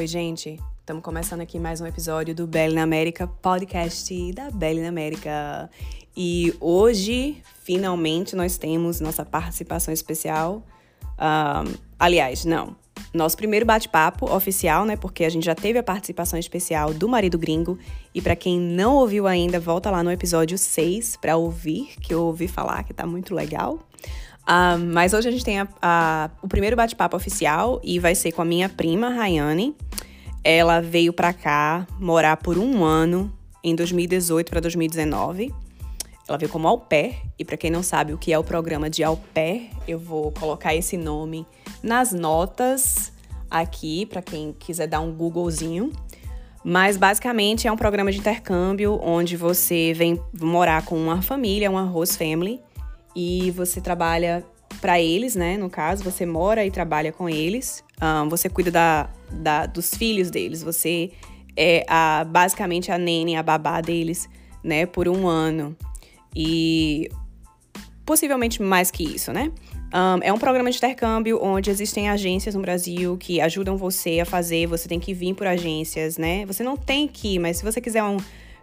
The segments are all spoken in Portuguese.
Oi, gente. Estamos começando aqui mais um episódio do Belly na América, podcast da Belly na América. E hoje, finalmente, nós temos nossa participação especial. Um, aliás, não. Nosso primeiro bate-papo oficial, né? Porque a gente já teve a participação especial do marido gringo. E para quem não ouviu ainda, volta lá no episódio 6 para ouvir, que eu ouvi falar que tá muito legal. Um, mas hoje a gente tem a, a, o primeiro bate-papo oficial e vai ser com a minha prima, Rayane. Ela veio para cá morar por um ano, em 2018 para 2019. Ela veio como au pair, e para quem não sabe o que é o programa de au pair, eu vou colocar esse nome nas notas aqui, para quem quiser dar um Googlezinho. Mas basicamente é um programa de intercâmbio onde você vem morar com uma família, uma host family, e você trabalha para eles, né? No caso, você mora e trabalha com eles. Um, você cuida da, da, dos filhos deles. Você é a, basicamente a nene, a babá deles, né? Por um ano. E possivelmente mais que isso, né? Um, é um programa de intercâmbio onde existem agências no Brasil que ajudam você a fazer. Você tem que vir por agências, né? Você não tem que mas se você quiser um,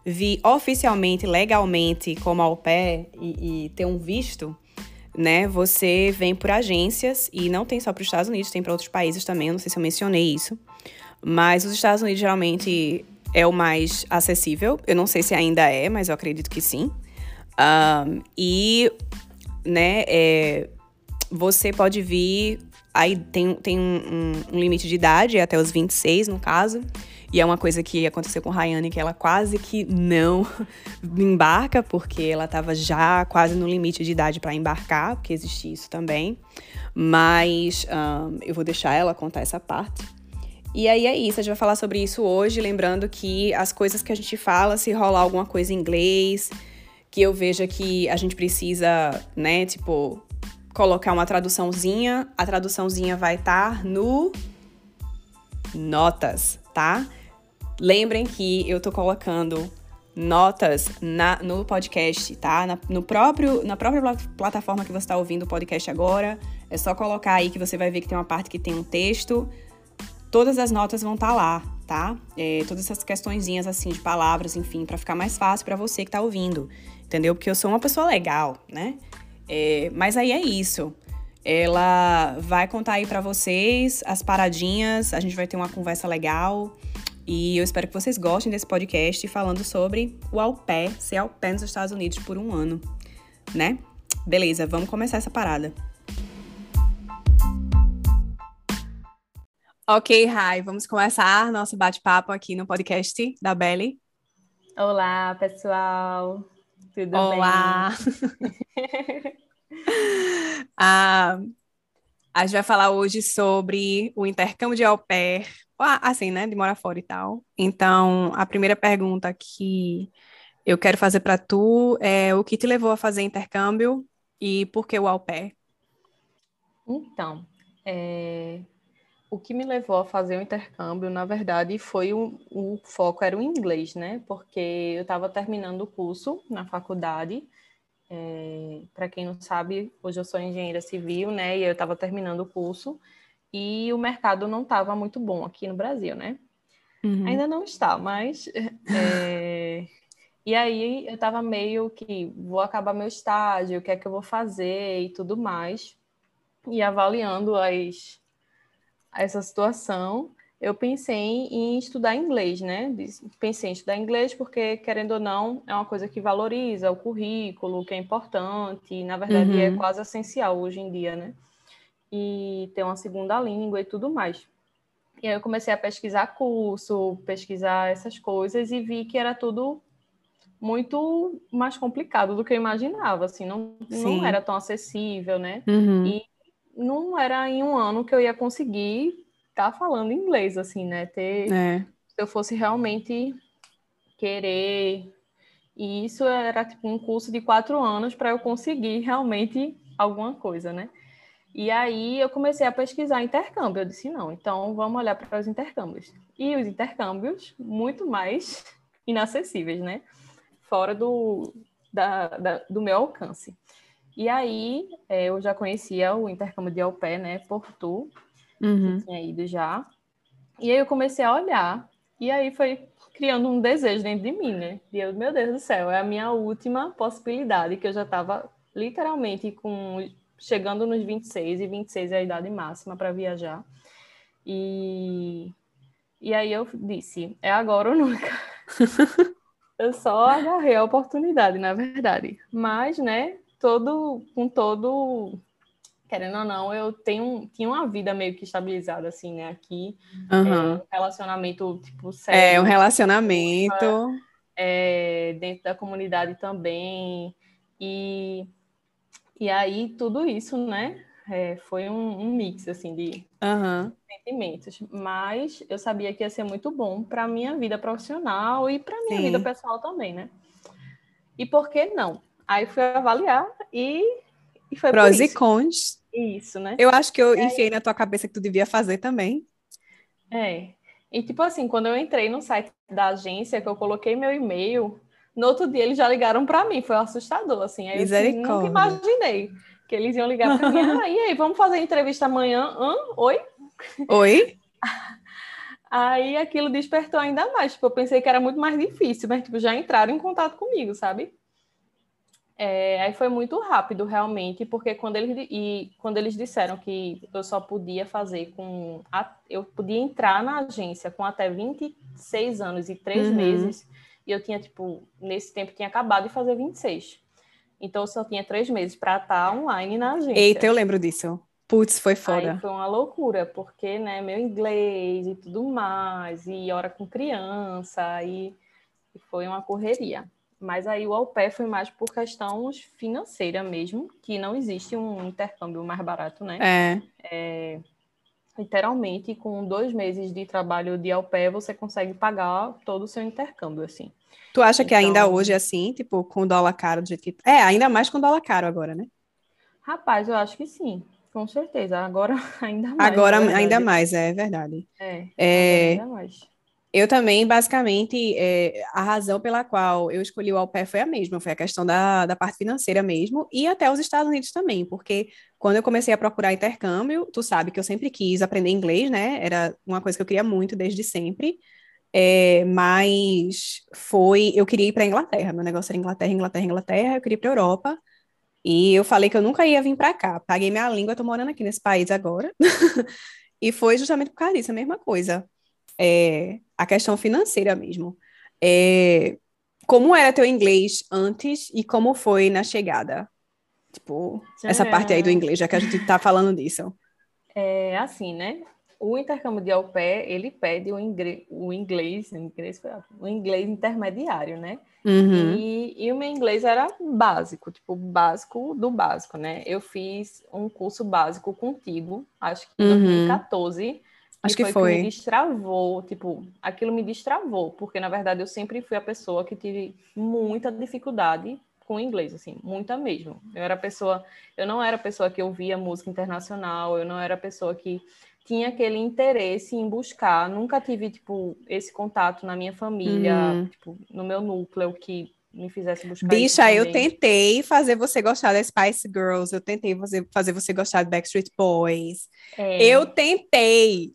vir oficialmente, legalmente, como au pair e, e ter um visto, né? Você vem por agências e não tem só para os Estados Unidos, tem para outros países também. Eu não sei se eu mencionei isso, mas os Estados Unidos geralmente é o mais acessível. Eu não sei se ainda é, mas eu acredito que sim. Um, e, né? É, você pode vir. Aí tem, tem um, um, um limite de idade, até os 26, no caso. E é uma coisa que aconteceu com Rayane, que ela quase que não embarca, porque ela estava já quase no limite de idade para embarcar, porque existe isso também. Mas um, eu vou deixar ela contar essa parte. E aí é isso, a gente vai falar sobre isso hoje, lembrando que as coisas que a gente fala, se rolar alguma coisa em inglês, que eu veja que a gente precisa, né, tipo, colocar uma traduçãozinha, a traduçãozinha vai estar tá no notas, tá? Lembrem que eu tô colocando notas na, no podcast, tá? Na, no próprio, na própria plataforma que você está ouvindo o podcast agora. É só colocar aí que você vai ver que tem uma parte que tem um texto. Todas as notas vão estar tá lá, tá? É, todas essas questõezinhas assim de palavras, enfim, para ficar mais fácil para você que tá ouvindo, entendeu? Porque eu sou uma pessoa legal, né? É, mas aí é isso. Ela vai contar aí para vocês as paradinhas, a gente vai ter uma conversa legal. E eu espero que vocês gostem desse podcast falando sobre o au pair, ser au pair nos Estados Unidos por um ano, né? Beleza, vamos começar essa parada. Ok, Rai, vamos começar nosso bate-papo aqui no podcast da Belly. Olá, pessoal. Tudo Olá. bem? ah, a gente vai falar hoje sobre o intercâmbio de au pair assim, né, de morar fora e tal. Então, a primeira pergunta que eu quero fazer para tu é o que te levou a fazer intercâmbio e por que o au pair? Então, é... o que me levou a fazer o intercâmbio, na verdade, foi o, o foco era o inglês, né? Porque eu estava terminando o curso na faculdade. É... Para quem não sabe, hoje eu sou engenheira civil, né? E eu estava terminando o curso e o mercado não estava muito bom aqui no Brasil, né? Uhum. Ainda não está, mas. É... e aí eu estava meio que vou acabar meu estágio, o que é que eu vou fazer e tudo mais. E avaliando as... essa situação, eu pensei em estudar inglês, né? Pensei em estudar inglês porque, querendo ou não, é uma coisa que valoriza o currículo, que é importante, e, na verdade é uhum. é quase essencial hoje em dia, né? E ter uma segunda língua e tudo mais. E aí eu comecei a pesquisar curso, pesquisar essas coisas e vi que era tudo muito mais complicado do que eu imaginava, assim, não, não era tão acessível, né? Uhum. E não era em um ano que eu ia conseguir estar tá falando inglês, assim, né? Ter, é. Se eu fosse realmente querer... E isso era tipo um curso de quatro anos para eu conseguir realmente alguma coisa, né? E aí eu comecei a pesquisar intercâmbio. Eu disse, não, então vamos olhar para os intercâmbios. E os intercâmbios, muito mais inacessíveis, né? Fora do, da, da, do meu alcance. E aí é, eu já conhecia o intercâmbio de au pair, né? Por tu, uhum. que tinha ido já. E aí eu comecei a olhar, e aí foi criando um desejo dentro de mim, né? E eu, meu Deus do céu, é a minha última possibilidade, que eu já estava literalmente com chegando nos 26, e 26 é a idade máxima para viajar. E, e aí eu disse, é agora ou nunca. eu só agarrei a oportunidade, na verdade. Mas, né, todo, com todo querendo ou não, eu tenho, tinha uma vida meio que estabilizada, assim, né? Aqui, uhum. é, um relacionamento, tipo, sério. É, um relacionamento. É, dentro da comunidade também. E, e aí, tudo isso, né? É, foi um, um, mix, assim, de uhum. sentimentos. Mas eu sabia que ia ser muito bom para minha vida profissional e para minha Sim. vida pessoal também, né? E por que não? Aí fui avaliar e e foi Prós e cons. Isso, né? Eu acho que eu é. enfiei na tua cabeça que tu devia fazer também. É. E tipo assim, quando eu entrei no site da agência, que eu coloquei meu e-mail, no outro dia eles já ligaram para mim, foi assustador, assim. Aí eu nunca imaginei que eles iam ligar para mim. Ah, e aí, vamos fazer entrevista amanhã? Hã? Oi? Oi? Aí aquilo despertou ainda mais. Tipo, eu pensei que era muito mais difícil, mas tipo, já entraram em contato comigo, sabe? É, aí foi muito rápido, realmente, porque quando eles, e, quando eles disseram que eu só podia fazer com. A, eu podia entrar na agência com até 26 anos e 3 uhum. meses, e eu tinha, tipo, nesse tempo tinha acabado de fazer 26. Então eu só tinha três meses para estar online na agência. Eita, eu lembro disso. Putz, foi foda. Aí foi uma loucura, porque, né, meu inglês e tudo mais, e hora com criança, e, e foi uma correria. Mas aí o au pair foi mais por questão financeira mesmo, que não existe um intercâmbio mais barato, né? É. é literalmente, com dois meses de trabalho de au pair, você consegue pagar todo o seu intercâmbio, assim. Tu acha então... que ainda então hoje é assim, tipo, com dólar caro do jeito que... É, ainda mais com dólar caro agora, né? Rapaz, eu acho que sim, com certeza. Agora ainda mais. Agora ainda mais, é verdade. É, é... ainda mais. Eu também, basicamente, é, a razão pela qual eu escolhi o pair foi a mesma, foi a questão da, da parte financeira mesmo, e até os Estados Unidos também, porque quando eu comecei a procurar intercâmbio, tu sabe que eu sempre quis aprender inglês, né? Era uma coisa que eu queria muito desde sempre, é, mas foi, eu queria ir para Inglaterra, meu negócio era Inglaterra, Inglaterra, Inglaterra, eu queria ir para Europa, e eu falei que eu nunca ia vir para cá, paguei minha língua, tô morando aqui nesse país agora, e foi justamente por causa disso, a mesma coisa é, a questão financeira mesmo. É, como era teu inglês antes e como foi na chegada? Tipo, essa parte aí do inglês, já que a gente tá falando disso. É assim, né? O intercâmbio de au pair, ele pede o, inglês, o inglês, o inglês, o inglês intermediário, né? Uhum. E, e, o meu inglês era básico, tipo, básico do básico, né? Eu fiz um curso básico contigo, acho que em uhum. 2014, Acho que foi. foi. Que me destravou, tipo, aquilo me destravou, porque na verdade eu sempre fui a pessoa que tive muita dificuldade com inglês, assim, muita mesmo. Eu era pessoa, eu não era pessoa que ouvia música internacional, eu não era pessoa que tinha aquele interesse em buscar, nunca tive, tipo, esse contato na minha família, hum. tipo, no meu núcleo, que me fizesse buscar. Bicha, eu tentei fazer você gostar das Spice Girls, eu tentei fazer, fazer você gostar de Backstreet Boys. É. Eu tentei.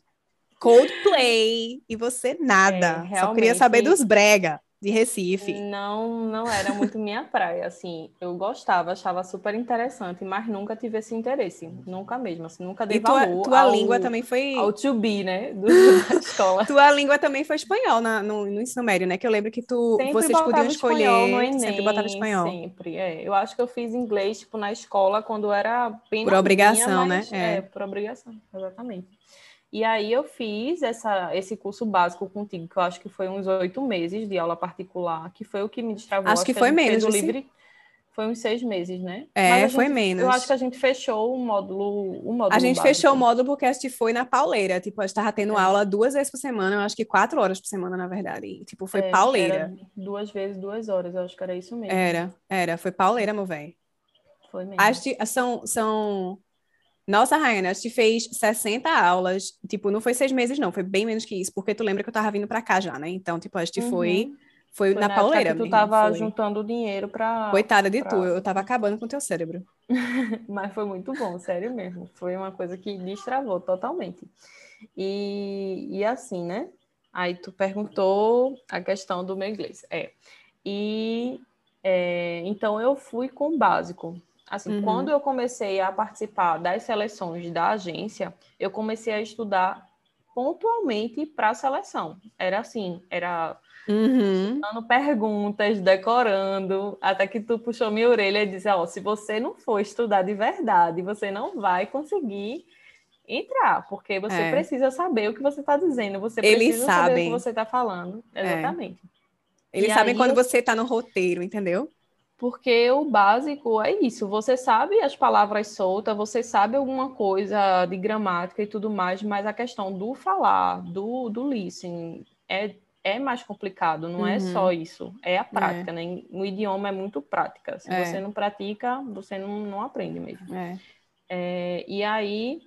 Coldplay e você nada. É, Só queria saber dos brega de Recife. Não, não era muito minha praia, assim. Eu gostava, achava super interessante, mas nunca tive esse interesse, nunca mesmo, assim, nunca dei e tua, valor tua ao, língua também foi ao to be, né, do, da escola. tua língua também foi espanhol na, no, no, ensino médio, né? Que eu lembro que tu sempre vocês podiam escolher, Enem, sempre botava espanhol. Sempre, é. Eu acho que eu fiz inglês tipo na escola quando era bem por obrigação, né? É. é, por obrigação, exatamente. E aí eu fiz essa, esse curso básico contigo, que eu acho que foi uns oito meses de aula particular, que foi o que me destravou. Acho, que foi menos. livre foi uns seis meses, né? É, foi menos. Eu acho que a gente fechou o módulo. O módulo a gente básico. fechou o módulo porque a gente foi na pauleira. Tipo, a gente estava tendo é. aula duas vezes por semana, eu acho que quatro horas por semana, na verdade. E, tipo, foi é, pauleira. duas vezes, duas horas, eu acho que era isso mesmo. Era, era, foi pauleira, meu velho. Foi mesmo. Acho que são, são nossa, Rainha, a gente fez 60 aulas, tipo, não foi seis meses, não, foi bem menos que isso, porque tu lembra que eu tava vindo pra cá já, né? Então, tipo, a gente uhum. foi Foi, foi na, na pauleira. Tu tava foi. juntando dinheiro para. Coitada de pra... tu, eu tava acabando com teu cérebro. Mas foi muito bom, sério mesmo. Foi uma coisa que destravou totalmente. E, e assim, né? Aí tu perguntou a questão do meu inglês. É. E é, então eu fui com o básico. Assim, uhum. quando eu comecei a participar das seleções da agência, eu comecei a estudar pontualmente para a seleção. Era assim, era uhum. dando perguntas, decorando, até que tu puxou minha orelha e disse, ó, oh, se você não for estudar de verdade, você não vai conseguir entrar, porque você é. precisa saber o que você está dizendo, você Eles precisa sabem. saber o que você está falando. É. Exatamente. É. Eles e sabem quando você está no roteiro, entendeu? Porque o básico é isso, você sabe as palavras soltas, você sabe alguma coisa de gramática e tudo mais, mas a questão do falar, do, do listening, é, é mais complicado, não uhum. é só uhum. isso, é a prática, é. né? O idioma é muito prática. Se é. você não pratica, você não, não aprende mesmo. É. é e aí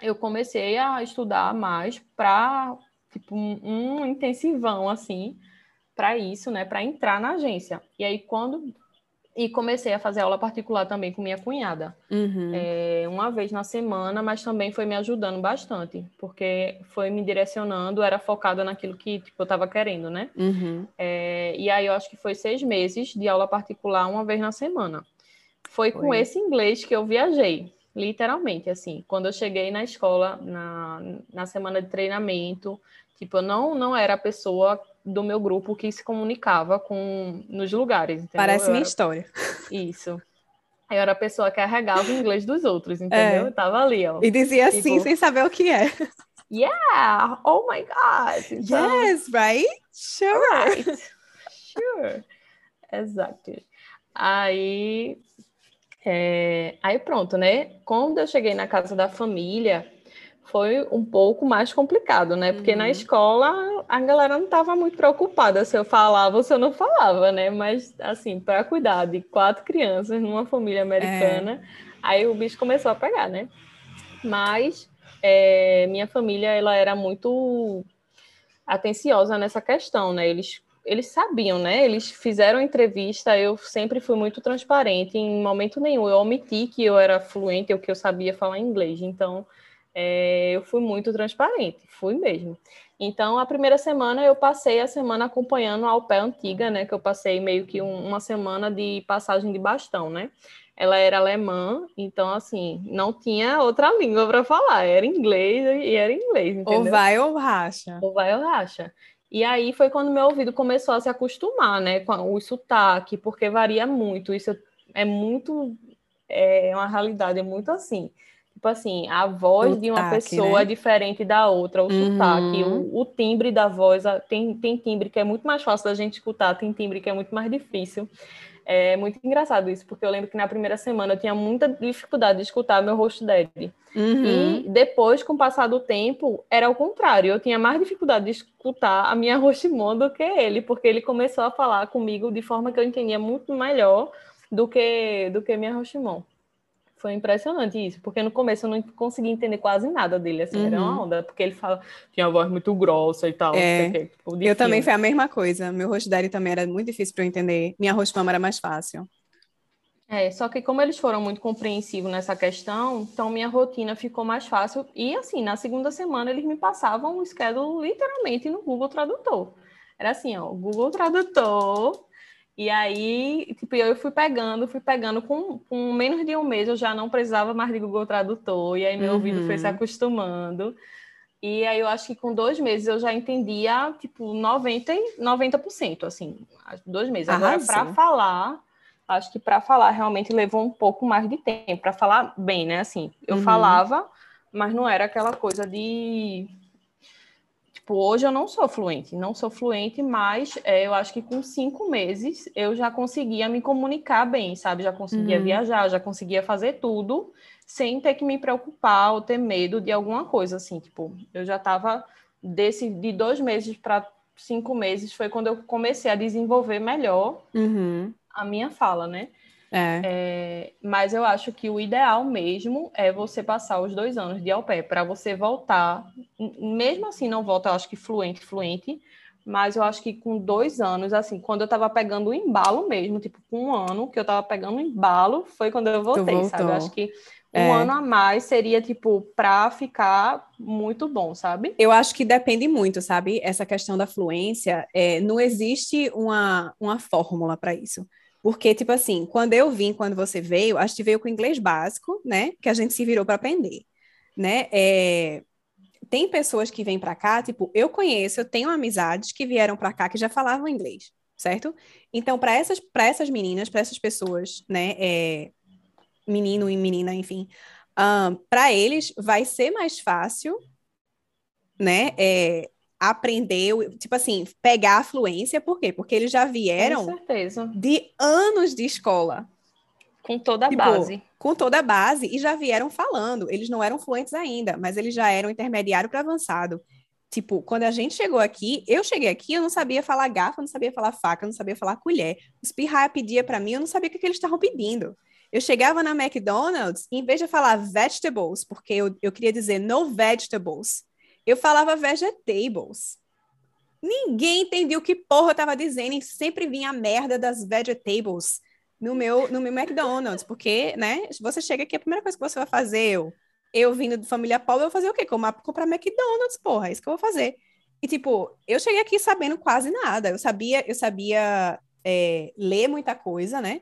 eu comecei a estudar mais para tipo um, um intensivão assim para isso, né, para entrar na agência. E aí quando e comecei a fazer aula particular também com minha cunhada. Uhum. É, uma vez na semana, mas também foi me ajudando bastante, porque foi me direcionando, era focada naquilo que tipo, eu estava querendo, né? Uhum. É, e aí eu acho que foi seis meses de aula particular, uma vez na semana. Foi, foi. com esse inglês que eu viajei, literalmente, assim. Quando eu cheguei na escola, na, na semana de treinamento, tipo, eu não, não era a pessoa do meu grupo que se comunicava com nos lugares. Entendeu? Parece eu minha era... história. Isso. Eu era a pessoa que carregava o inglês dos outros, entendeu? É. Eu tava ali, ó. E dizia assim, tipo, sem saber o que é. Yeah! Oh my God! Então, yes, right? Sure! Right. Sure! Exactly. Aí, é... aí pronto, né? Quando eu cheguei na casa da família, foi um pouco mais complicado, né? Porque uhum. na escola a galera não estava muito preocupada se eu falava ou se eu não falava, né? Mas, assim, para cuidar de quatro crianças numa família americana, é. aí o bicho começou a pegar, né? Mas é, minha família, ela era muito atenciosa nessa questão, né? Eles, eles sabiam, né? Eles fizeram entrevista, eu sempre fui muito transparente, em momento nenhum eu omiti que eu era fluente ou que eu sabia falar inglês, então é, eu fui muito transparente, fui mesmo. Então, a primeira semana eu passei a semana acompanhando a pé antiga, né? Que eu passei meio que um, uma semana de passagem de bastão, né? Ela era alemã, então, assim, não tinha outra língua para falar, era inglês e era inglês, entendeu? Ou vai ou racha. Ou vai ou racha. E aí foi quando meu ouvido começou a se acostumar, né, com o sotaque, porque varia muito, isso é muito, é uma realidade, é muito assim. Tipo assim, a voz o de uma pessoa né? é diferente da outra, o uhum. sotaque, o, o, timbre da voz. Tem, tem timbre que é muito mais fácil da gente escutar, tem timbre que é muito mais difícil. É muito engraçado isso, porque eu lembro que na primeira semana eu tinha muita dificuldade de escutar meu rosto dele. Uhum. E depois, com o passar do tempo, era o contrário. Eu tinha mais dificuldade de escutar a minha Roshimon do que ele, porque ele começou a falar comigo de forma que eu entendia muito melhor do que, do que minha Roshimon. Foi impressionante isso, porque no começo eu não conseguia entender quase nada dele, assim, uhum. era uma uhum. onda, porque ele fala, tinha uma voz muito grossa e tal. É, tipo, eu filme. também foi a mesma coisa, meu dele também era muito difícil para eu entender, minha rosto era mais fácil. É, só que como eles foram muito compreensivos nessa questão, então minha rotina ficou mais fácil, e assim, na segunda semana eles me passavam o schedule literalmente no Google Tradutor. Era assim, ó, Google Tradutor, e aí, tipo, eu fui pegando, fui pegando, com, com menos de um mês eu já não precisava mais de Google Tradutor, e aí meu uhum. ouvido foi se uhum. acostumando. E aí eu acho que com dois meses eu já entendia, tipo, 90%, 90% assim, dois meses. Agora, para falar, acho que para falar realmente levou um pouco mais de tempo, para falar bem, né? Assim, eu uhum. falava, mas não era aquela coisa de Tipo, hoje eu não sou fluente, não sou fluente, mas é, eu acho que com cinco meses eu já conseguia me comunicar bem, sabe? Já conseguia uhum. viajar, já conseguia fazer tudo sem ter que me preocupar ou ter medo de alguma coisa, assim. Tipo, eu já estava desse de dois meses para cinco meses foi quando eu comecei a desenvolver melhor uhum. a minha fala, né? É. É, mas eu acho que o ideal mesmo é você passar os dois anos de au pair para você voltar, mesmo assim não volta, eu acho que fluente, fluente, mas eu acho que com dois anos, assim, quando eu tava pegando o embalo mesmo, tipo, com um ano que eu tava pegando o embalo, foi quando eu voltei, sabe? Eu acho que um é. ano a mais seria, tipo, pra ficar muito bom, sabe? Eu acho que depende muito, sabe? Essa questão da fluência, é, não existe uma, uma fórmula para isso. Porque, tipo assim, quando eu vim, quando você veio, a gente veio com inglês básico, né? Que a gente se virou para aprender, né? É, tem pessoas que vêm para cá, tipo, eu conheço, eu tenho amizades que vieram para cá que já falavam inglês, certo? Então, para essas, essas meninas, para essas pessoas, né, é, menino e menina, enfim, um, para eles vai ser mais fácil, né, é, aprender, tipo assim, pegar a fluência, por quê? Porque eles já vieram de anos de escola, com toda a tipo, base. Com toda a base, e já vieram falando. Eles não eram fluentes ainda, mas eles já eram intermediário para avançado. Tipo, quando a gente chegou aqui, eu cheguei aqui, eu não sabia falar garfo, eu não sabia falar faca, eu não sabia falar colher. Os pirraia pedia para mim, eu não sabia o que, que eles estavam pedindo. Eu chegava na McDonald's, em vez de falar vegetables, porque eu, eu queria dizer no vegetables, eu falava vegetables. Ninguém entendia o que porra eu tava dizendo e sempre vinha a merda das vegetables no meu, no meu McDonald's, porque, né, você chega aqui, a primeira coisa que você vai fazer, eu, eu vindo de família pobre, eu vou fazer o quê? Comprar, comprar McDonald's, porra, é isso que eu vou fazer. E, tipo, eu cheguei aqui sabendo quase nada, eu sabia, eu sabia é, ler muita coisa, né,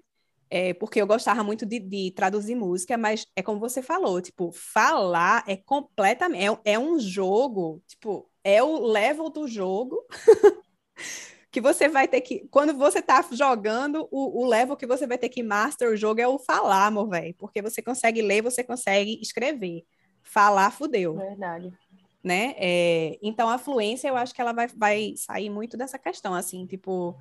é, porque eu gostava muito de, de, traduzir música, mas é como você falou, tipo, falar é completamente, é, é um jogo, tipo, é o level do jogo que você vai ter que. Quando você tá jogando, o, o level que você vai ter que master o jogo é o falar, meu velho. Porque você consegue ler, você consegue escrever. Falar, fudeu. Verdade. Né? É, então, a fluência, eu acho que ela vai, vai sair muito dessa questão, assim, tipo.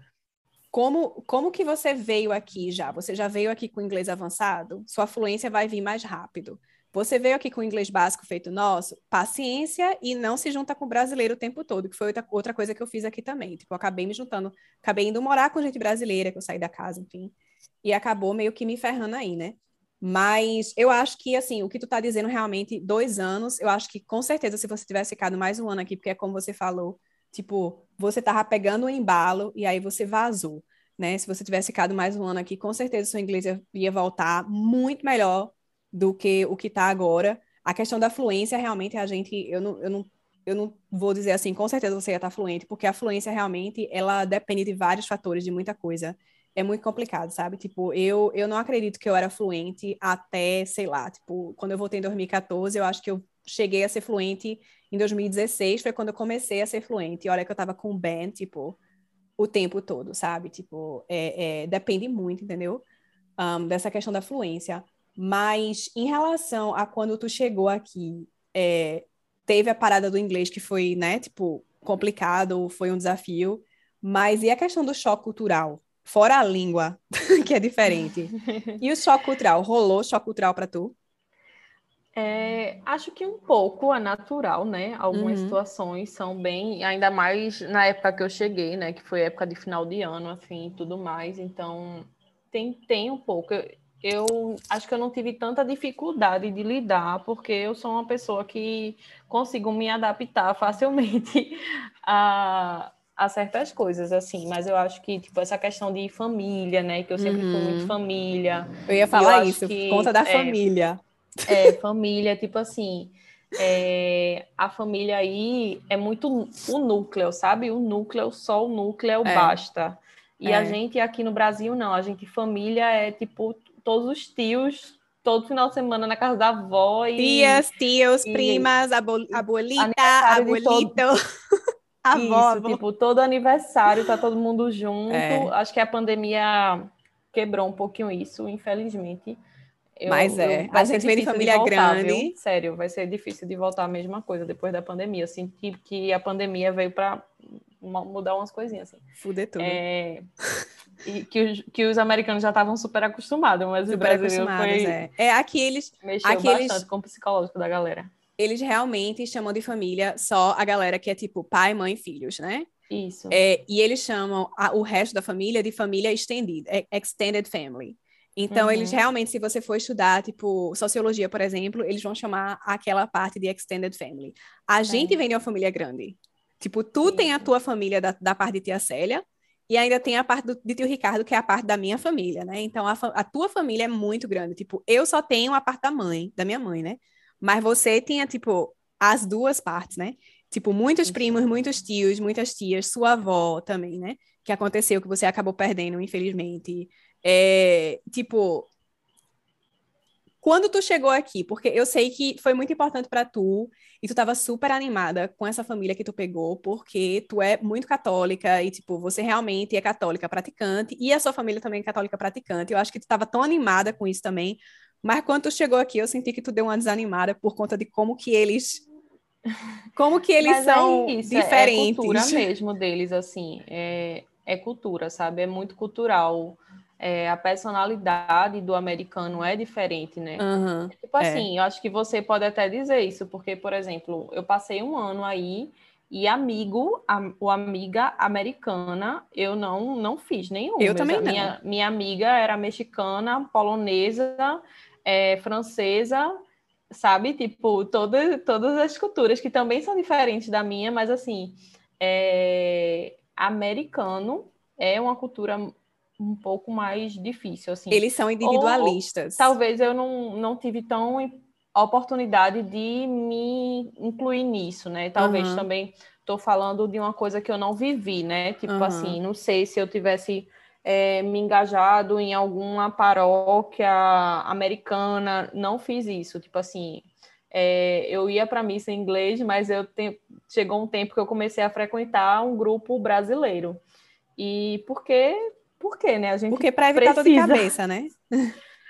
Como, como que você veio aqui já? Você já veio aqui com inglês avançado? Sua fluência vai vir mais rápido. Você veio aqui com inglês básico feito nosso, paciência e não se junta com o brasileiro o tempo todo, que foi outra, outra coisa que eu fiz aqui também. Tipo, eu acabei me juntando, acabei indo morar com gente brasileira, que eu saí da casa, enfim, e acabou meio que me ferrando aí, né? Mas eu acho que, assim, o que tu tá dizendo realmente, dois anos, eu acho que com certeza, se você tivesse ficado mais um ano aqui, porque é como você falou, tipo, você tava pegando o embalo e aí você vazou, né? Se você tivesse ficado mais um ano aqui, com certeza seu inglês ia voltar muito melhor do que o que está agora. A questão da fluência, realmente, a gente, eu não, eu não, eu não vou dizer assim, com certeza você ia estar tá fluente, porque a fluência realmente, ela depende de vários fatores, de muita coisa. É muito complicado, sabe? Tipo, eu, eu não acredito que eu era fluente até, sei lá, tipo, quando eu voltei em 2014, eu acho que eu cheguei a ser fluente em 2016, foi quando eu comecei a ser fluente. Olha que eu tava com o Ben, tipo, o tempo todo, sabe? Tipo, é, é, depende muito, entendeu? Um, dessa questão da fluência. Mas em relação a quando tu chegou aqui, é, teve a parada do inglês que foi, né, tipo, complicado, foi um desafio. Mas e a questão do choque cultural? Fora a língua, que é diferente. E o choque cultural? Rolou choque cultural para tu? É, acho que um pouco é natural, né? Algumas uhum. situações são bem, ainda mais na época que eu cheguei, né? Que foi época de final de ano, assim, tudo mais. Então, tem, tem um pouco. Eu, eu acho que eu não tive tanta dificuldade de lidar, porque eu sou uma pessoa que consigo me adaptar facilmente a, a certas coisas, assim. Mas eu acho que, tipo, essa questão de família, né? Que eu sempre uhum. fui muito uhum. família. Eu ia falar eu isso, que, conta da é, família. É, família, tipo assim. É, a família aí é muito o núcleo, sabe? O núcleo, só o núcleo é. basta. E é. a gente aqui no Brasil, não. A gente, família, é tipo todos os tios, todo final de semana na casa da avó. E, Tias, tios, e, primas, abuelita, abuelito. avó, Isso, tipo, todo aniversário, tá todo mundo junto. É. Acho que a pandemia quebrou um pouquinho isso, infelizmente. Eu, Mas é, eu, a gente vem de família voltar, grande. Viu? Sério, vai ser difícil de voltar a mesma coisa depois da pandemia. Eu senti que a pandemia veio para mudar umas coisinhas assim. Fuder tudo. É, e que, os, que os americanos já estavam super acostumados, mas super o brasileiro foi... É. é, aqui eles... Mexeu aqui bastante eles, com o psicológico da galera. Eles realmente chamam de família só a galera que é tipo pai, mãe, filhos, né? Isso. É, e eles chamam a, o resto da família de família estendida, é, extended family. Então, uhum. eles realmente, se você for estudar, tipo, sociologia, por exemplo, eles vão chamar aquela parte de extended family. A gente vem de uma família grande. Tipo, tu Sim. tem a tua família da, da parte de tia Célia, e ainda tem a parte do, de tio Ricardo, que é a parte da minha família, né? Então, a, a, tua família é muito grande. Tipo, eu só tenho a parte da mãe, da minha mãe, né? Mas você tinha, tipo, as duas partes, né? Tipo, muitos primos, muitos tios, muitas tias, sua avó também, né? Que aconteceu, que você acabou perdendo, infelizmente. É, tipo, quando tu chegou aqui, porque eu sei que foi muito importante para tu e tu estava super animada com essa família que tu pegou, porque tu é muito católica e tipo, você realmente é católica praticante e a sua família também é católica praticante. Eu acho que tu estava tão animada com isso também, mas quando tu chegou aqui, eu senti que tu deu uma desanimada por conta de como que eles como que eles é são é isso, diferentes. É cultura mesmo deles assim, é, é cultura, sabe? É muito cultural é, a personalidade do americano é diferente, né? Uhum, tipo é. assim, é. eu acho que você pode até dizer isso, porque, por exemplo, eu passei um ano aí e amigo, a, o amiga americana, eu não não fiz nenhum. Eu também não. Minha, minha amiga era mexicana, polonesa, é, francesa, sabe? Tipo, toda, todas as culturas que também são diferentes da minha, mas assim, é, americano é uma cultura um pouco mais difícil, assim. Eles são individualistas. Ou, talvez eu não, não tive tão oportunidade de me incluir nisso, né? Talvez uhum. também estou falando de uma coisa que eu não vivi, né? Tipo uhum. assim, não sei se eu tivesse é, me engajado em alguma paróquia americana, não fiz isso. Tipo assim, é, eu ia para missa em inglês, mas eu te... chegou um tempo que eu comecei a frequentar um grupo brasileiro. E porque por quê, né? A gente Porque para evitar precisa. dor de cabeça, né?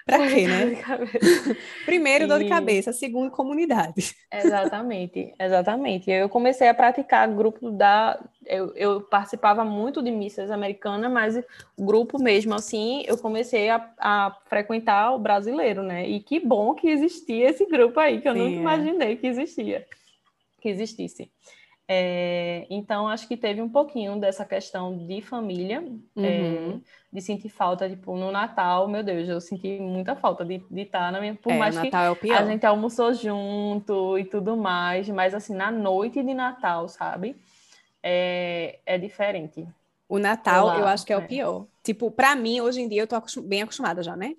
para quê, né? Primeiro, e... dor de cabeça. Segundo, comunidade. Exatamente, exatamente. Eu comecei a praticar grupo da. Eu, eu, participava muito de missas americanas, mas o grupo mesmo, assim, eu comecei a, a, frequentar o brasileiro, né? E que bom que existia esse grupo aí, que eu Sim, nunca é. imaginei que existia, que existisse. É, então, acho que teve um pouquinho dessa questão de família, é, uhum. é, de sentir falta, tipo, no Natal, meu Deus, eu senti muita falta de, estar tá na minha. Por é, mais Natal que é o pior. a gente almoçou junto e tudo mais, mas assim, na noite de Natal, sabe? É, é diferente. O Natal, Olá, eu acho que é, o é. pior. Tipo, para mim, hoje em dia, eu tô acostum bem acostumada já, né?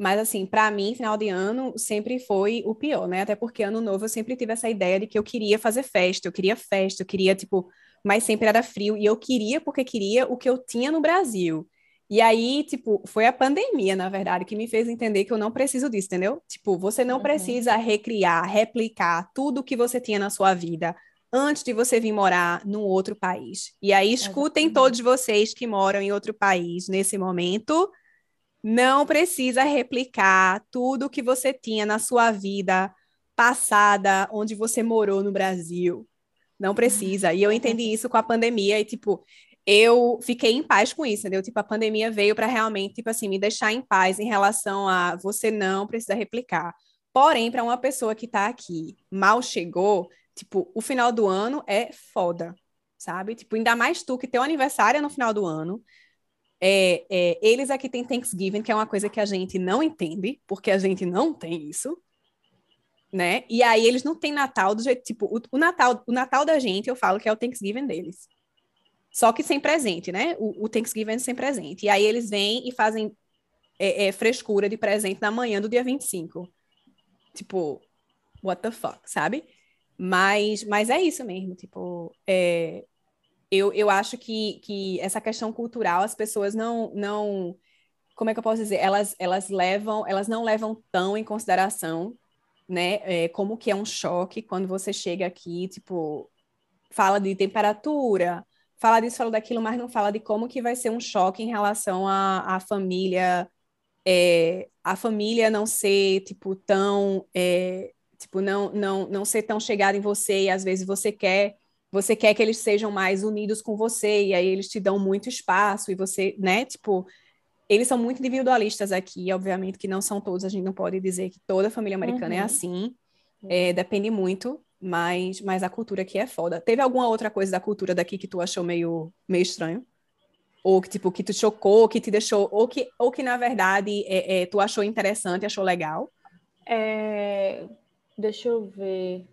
Mas, assim, para mim, final de ano sempre foi o pior, né? Até porque ano novo eu sempre tive essa ideia de que eu queria fazer festa, eu queria festa, eu queria, tipo, mas sempre era frio. E eu queria porque queria o que eu tinha no Brasil. E aí, tipo, foi a pandemia, na verdade, que me fez entender que eu não preciso disso, entendeu? Tipo, você não uhum. precisa recriar, replicar tudo o que você tinha na sua vida antes de você vir morar num outro país. E aí, escutem uhum. todos vocês que moram em outro país nesse momento não precisa replicar tudo que você tinha na sua vida passada, onde você morou no Brasil. Não precisa. E eu entendi isso com a pandemia e, tipo, eu fiquei em paz com isso, entendeu? Tipo, a pandemia veio para realmente, tipo assim, me deixar em paz em relação a você não precisa replicar. Porém, para uma pessoa que está aqui, mal chegou, tipo, o final do ano é foda, sabe? Tipo, ainda mais tu que teu aniversário é no final do ano, é, é, eles aqui têm Thanksgiving, que é uma coisa que a gente não entende, porque a gente não tem isso, né? E aí eles não têm Natal do jeito, tipo, o, o, Natal, o Natal da gente, eu falo que é o Thanksgiving deles. Só que sem presente, né? O, o Thanksgiving sem presente. E aí eles vêm e fazem é, é, frescura de presente na manhã do dia 25. Tipo, what the fuck, sabe? Mas, mas é isso mesmo, tipo, é, eu, eu acho que, que essa questão cultural as pessoas não não como é que eu posso dizer? Elas elas levam elas não levam tão em consideração né? É, como que é um choque quando você chega aqui tipo fala de temperatura fala disso fala daquilo mas não fala de como que vai ser um choque em relação à, à família é, a família não ser tipo tão é, tipo não não não ser tão chegada em você e às vezes você quer você quer que eles sejam mais unidos com você, e aí eles te dão muito espaço, e você, né, tipo, eles são muito individualistas aqui, obviamente que não são todos, a gente não pode dizer que toda família americana é uhum. é assim, é, depende muito, mas, mas a cultura aqui é foda. Teve alguma outra coisa da cultura daqui que tu achou meio, meio estranho? Ou que, tipo, que tu chocou, que te deixou, ou que, ou que na verdade, é, é tu achou interessante, achou legal? É... Deixa eu ver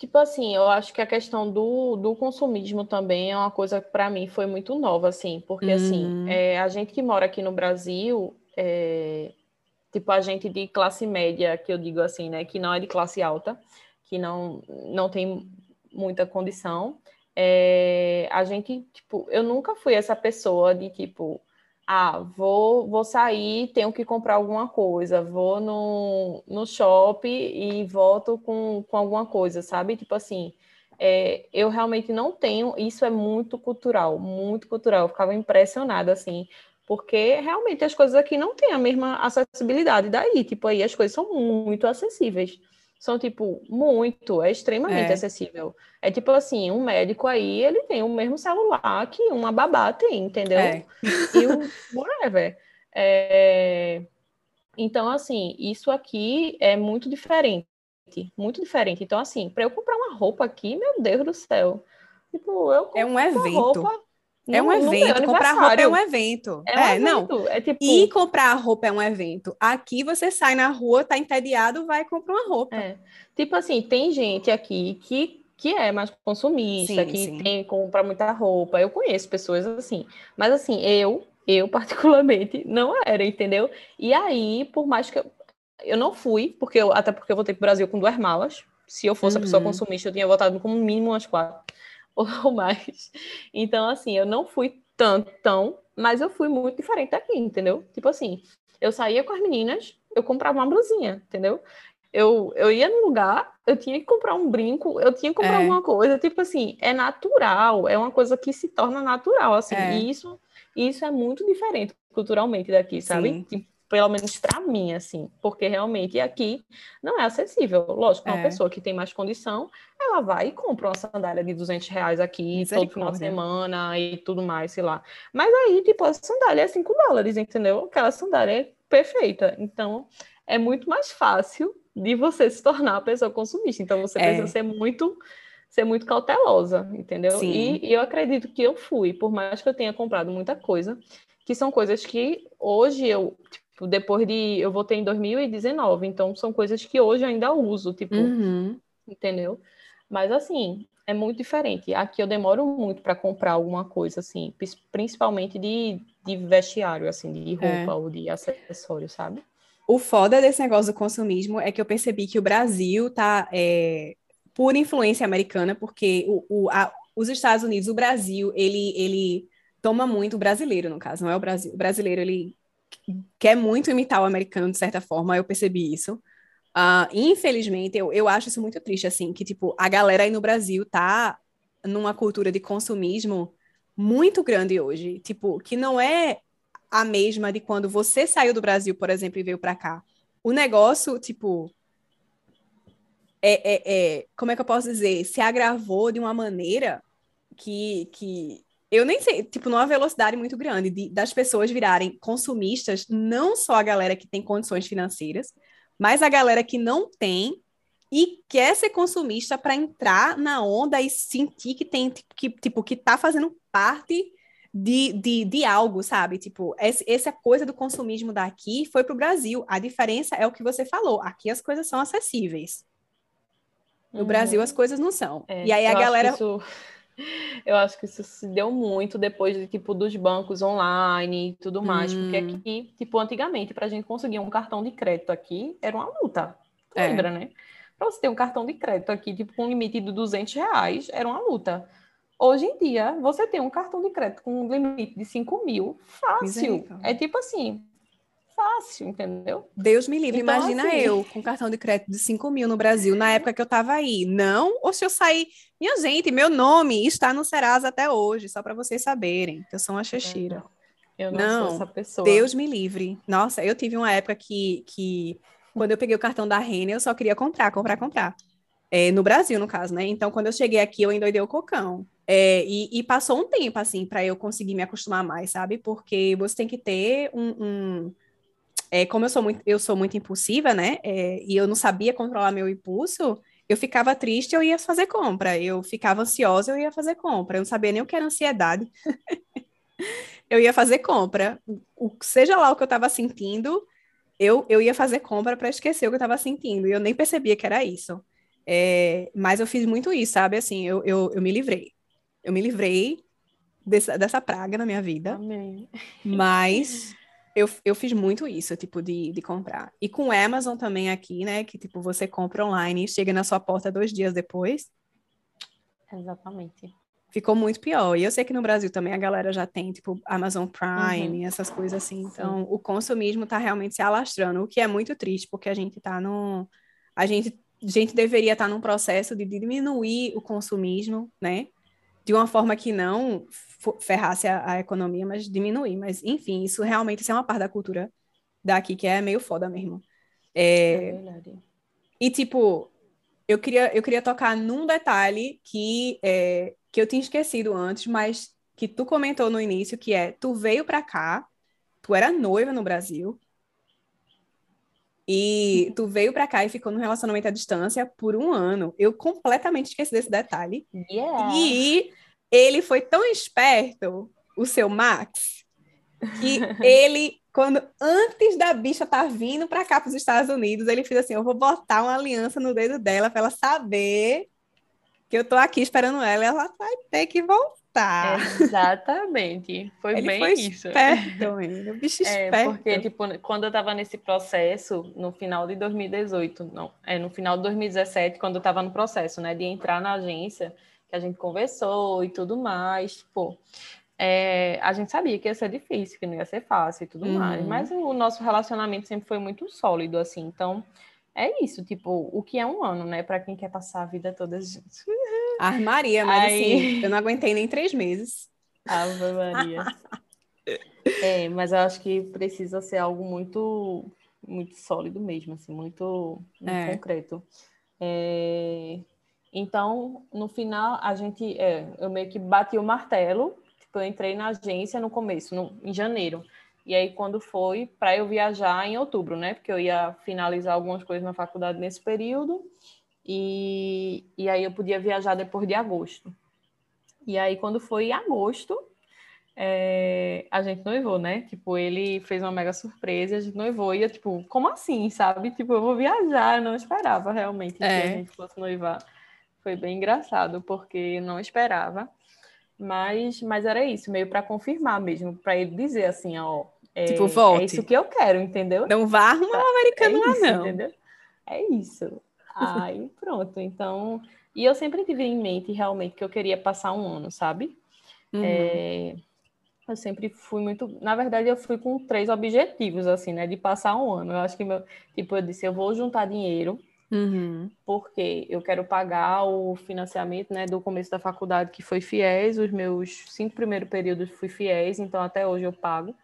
Tipo assim, eu acho que a questão do, do consumismo também é uma coisa que para mim foi muito nova, assim, porque assim, Uhum. é, a gente que mora aqui no Brasil, é, tipo a gente de classe média, que eu digo assim, né, que não é de classe alta, que não, não tem muita condição, é, a gente, tipo, eu nunca fui essa pessoa de tipo, ah, vou, vou sair, tenho que comprar alguma coisa, vou no, no shopping e volto com, com alguma coisa, sabe? Tipo assim, é, eu realmente não tenho, isso é muito cultural, muito cultural. Eu ficava impressionada, assim, porque realmente as coisas aqui não têm a mesma acessibilidade daí. Tipo, aí as coisas são muito acessíveis. São, tipo, muito, é extremamente É. acessível. É tipo assim, um médico aí, ele tem o mesmo celular que uma babá tem, entendeu? É. e o whatever. É, Então, assim, isso aqui é muito diferente, muito diferente. Então, assim, para eu comprar uma roupa aqui, meu Deus do céu, tipo, eu É um evento. roupa É um meu evento. Comprar roupa é um evento. É um É, não. evento, é tipo, E comprar roupa é um evento. Aqui você sai na rua, tá entediado, vai comprar uma roupa. é. tipo assim, tem gente aqui que, que é mais consumista, Sim, que sim. tem compra muita roupa. Eu conheço pessoas assim, mas assim, eu, eu particularmente não era, entendeu? E aí, por mais que eu, eu não fui, porque eu, até porque eu voltei pro Brasil com duas malas. Se eu fosse a pessoa Uhum. consumista, eu tinha voltado com no mínimo umas quatro ou mais. Então, assim, eu não fui tanto, tão, mas eu fui muito diferente daqui, entendeu? Tipo assim, eu saía com as meninas, eu comprava uma blusinha, entendeu? Eu, eu ia num lugar, eu tinha que comprar um brinco, eu tinha que comprar É. alguma coisa, tipo assim, é natural, é uma coisa que se torna natural, assim, É. e isso, isso é muito diferente culturalmente daqui, sabe? Sim. Tipo, pelo menos para mim, assim, porque realmente aqui não é acessível. Lógico, uma É. pessoa que tem mais condição, ela vai e compra uma sandália de 200 reais aqui todo final de semana e tudo mais, sei lá. Mas aí, tipo, a sandália é 5 dólares, entendeu? Aquela sandália é perfeita. Então, é muito mais fácil de você se tornar uma pessoa consumista. Então, você É. precisa ser muito ser muito cautelosa, entendeu? Sim. E, e eu acredito que eu fui, por mais que eu tenha comprado muita coisa, que são coisas que hoje eu, tipo, depois de eu voltei em 2019, então são coisas que hoje eu ainda uso, tipo, Uhum. entendeu? Mas assim, é muito diferente. Aqui eu demoro muito para comprar alguma coisa assim, principalmente de, de vestiário, assim, de roupa É. ou de acessório, sabe? O foda desse negócio do consumismo é que eu percebi que o Brasil tá é, por influência americana, porque o, o- a- os Estados Unidos, o Brasil, ele, ele toma muito o brasileiro, no caso, não é o Brasil. O brasileiro, ele quer muito imitar o americano, de certa forma, eu percebi isso. Ah, infelizmente, eu, eu acho isso muito triste, assim, que, tipo, a galera aí no Brasil tá numa cultura de consumismo muito grande hoje, tipo, que não é a mesma de quando você saiu do Brasil, por exemplo, e veio para cá. O negócio, tipo, é, é, é, como é que eu posso dizer? Se agravou de uma maneira que, que eu nem sei, tipo, numa velocidade muito grande, de, das pessoas virarem consumistas, não só a galera que tem condições financeiras, mas a galera que não tem e quer ser consumista para entrar na onda e sentir que tem, que, tipo, que tá fazendo parte de, de, de algo, sabe? Tipo, esse- essa coisa do consumismo daqui foi para o Brasil. A diferença é o que você falou. Aqui as coisas são acessíveis. No Uhum. Brasil as coisas não são. É, e aí a galera. isso- eu acho que isso se deu muito depois de, tipo, dos bancos online e tudo mais. Porque Hum. aqui, tipo, antigamente, para a gente conseguir um cartão de crédito aqui, era uma luta. É. Lembra, né? Para você ter um cartão de crédito aqui, tipo, com um limite de 200 reais, era uma luta. Hoje em dia, você tem um cartão de crédito com um limite de 5 mil, fácil. É tipo assim, fácil, entendeu? Deus me livre, Então, imagina assim- eu com cartão de crédito de 5 mil no Brasil, na época que eu tava aí. Não, ou se eu sair. Minha gente, meu nome está no Serasa até hoje, só para vocês saberem, que eu sou uma xexira. Eu não, Não, sou essa pessoa. Deus me livre. Nossa, eu tive uma época que, que quando eu peguei o cartão da Renner, eu só queria comprar, comprar, comprar. É, no Brasil, no caso, né? Então, quando eu cheguei aqui, eu endoidei o cocão. É, e, e passou um tempo, assim, para eu conseguir me acostumar mais, sabe? Porque você tem que ter um. um- é, como eu sou muito, eu sou muito impulsiva, né? É, e eu não sabia controlar meu impulso, eu ficava triste, eu ia fazer compra. Eu ficava ansiosa, eu ia fazer compra. Eu não sabia nem o que era ansiedade. eu ia fazer compra. O, seja lá o que eu estava sentindo, eu, eu ia fazer compra para esquecer o que eu estava sentindo. E eu nem percebia que era isso. É, mas eu fiz muito isso, sabe? Assim, eu, eu, eu me livrei. Eu me livrei dessa, dessa praga na minha vida. Amém. Mas eu, eu fiz muito isso, tipo, de, de comprar. E com Amazon também aqui, né? Que, tipo, você compra online e chega na sua porta dois dias depois. Exatamente. Ficou muito pior. E eu sei que no Brasil também a galera já tem, tipo, Amazon Prime, Uhum. essas coisas assim. Então, Sim. o consumismo tá realmente se alastrando, o que é muito triste, porque a gente tá no... A gente, a gente deveria estar num processo de diminuir o consumismo, né? De uma forma que não ferrasse a, a economia, mas diminuir. Mas, enfim, isso realmente isso é uma parte da cultura daqui que é meio foda mesmo. É verdade. E, tipo, eu queria, eu queria tocar num detalhe que, é, que eu tinha esquecido antes, mas que tu comentou no início, que é, tu veio pra cá, tu era noiva no Brasil, e tu veio pra cá e ficou num relacionamento à distância por um ano. Eu completamente esqueci desse detalhe. Yeah. E ele foi tão esperto, o seu Max, que ele, quando antes da bicha tá vindo pra cá pros Estados Unidos, ele fez assim: eu vou botar uma aliança no dedo dela pra ela saber que eu tô aqui esperando ela, e ela vai ter que voltar. Exatamente. Foi ele bem foi isso. esperto, menino. O bicho É, esperto. porque, tipo, quando eu tava nesse processo, no final de 2018, não, é no final de 2017, quando eu tava no processo, né, de entrar na agência, que a gente conversou e tudo mais, pô, é, a gente sabia que ia ser difícil, que não ia ser fácil e tudo Uhum. mais, mas o nosso relacionamento sempre foi muito sólido, assim, então é isso, tipo, o que é um ano, né, para quem quer passar a vida toda juntos. Armaria, mas Aí- assim, eu não aguentei nem três meses. Ave Maria. É, mas eu acho que precisa ser algo muito, muito sólido mesmo, assim, muito, muito É. concreto. É, então, no final, a gente, é, eu meio que bati o martelo, tipo, eu entrei na agência no começo, no, em janeiro. E aí, quando foi para eu viajar em outubro, né? Porque eu ia finalizar algumas coisas na faculdade nesse período, e, e aí eu podia viajar depois de agosto. E aí, quando foi em agosto, é, a gente noivou, né? Tipo, ele fez uma mega surpresa e a gente noivou. E eu, tipo, como assim, sabe? Tipo, eu vou viajar, eu não esperava realmente que É. a gente fosse noivar. Foi bem engraçado, porque não esperava. Mas, mas era isso, meio para confirmar mesmo, para ele dizer assim, ó. É, Tipo, volte. É isso que eu quero, entendeu? Não vá arrumar um americano é lá, isso, não. entendeu? É isso. Aí pronto, então. E eu sempre tive em mente realmente que eu queria passar um ano, sabe? Uhum. É, eu sempre fui muito. Na verdade, eu fui com três objetivos, assim, né? De passar um ano. Eu acho que meu. Tipo, eu disse, eu vou juntar dinheiro, Uhum. porque eu quero pagar o financiamento, né? Do começo da faculdade, que foi fiéis. Os meus cinco primeiros períodos fui fiéis, então até hoje eu pago.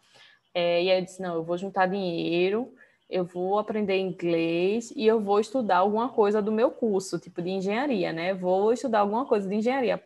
É, e aí eu disse, não, eu vou juntar dinheiro, eu vou aprender inglês e eu vou estudar alguma coisa do meu curso, tipo de engenharia, né? Vou estudar alguma coisa de engenharia.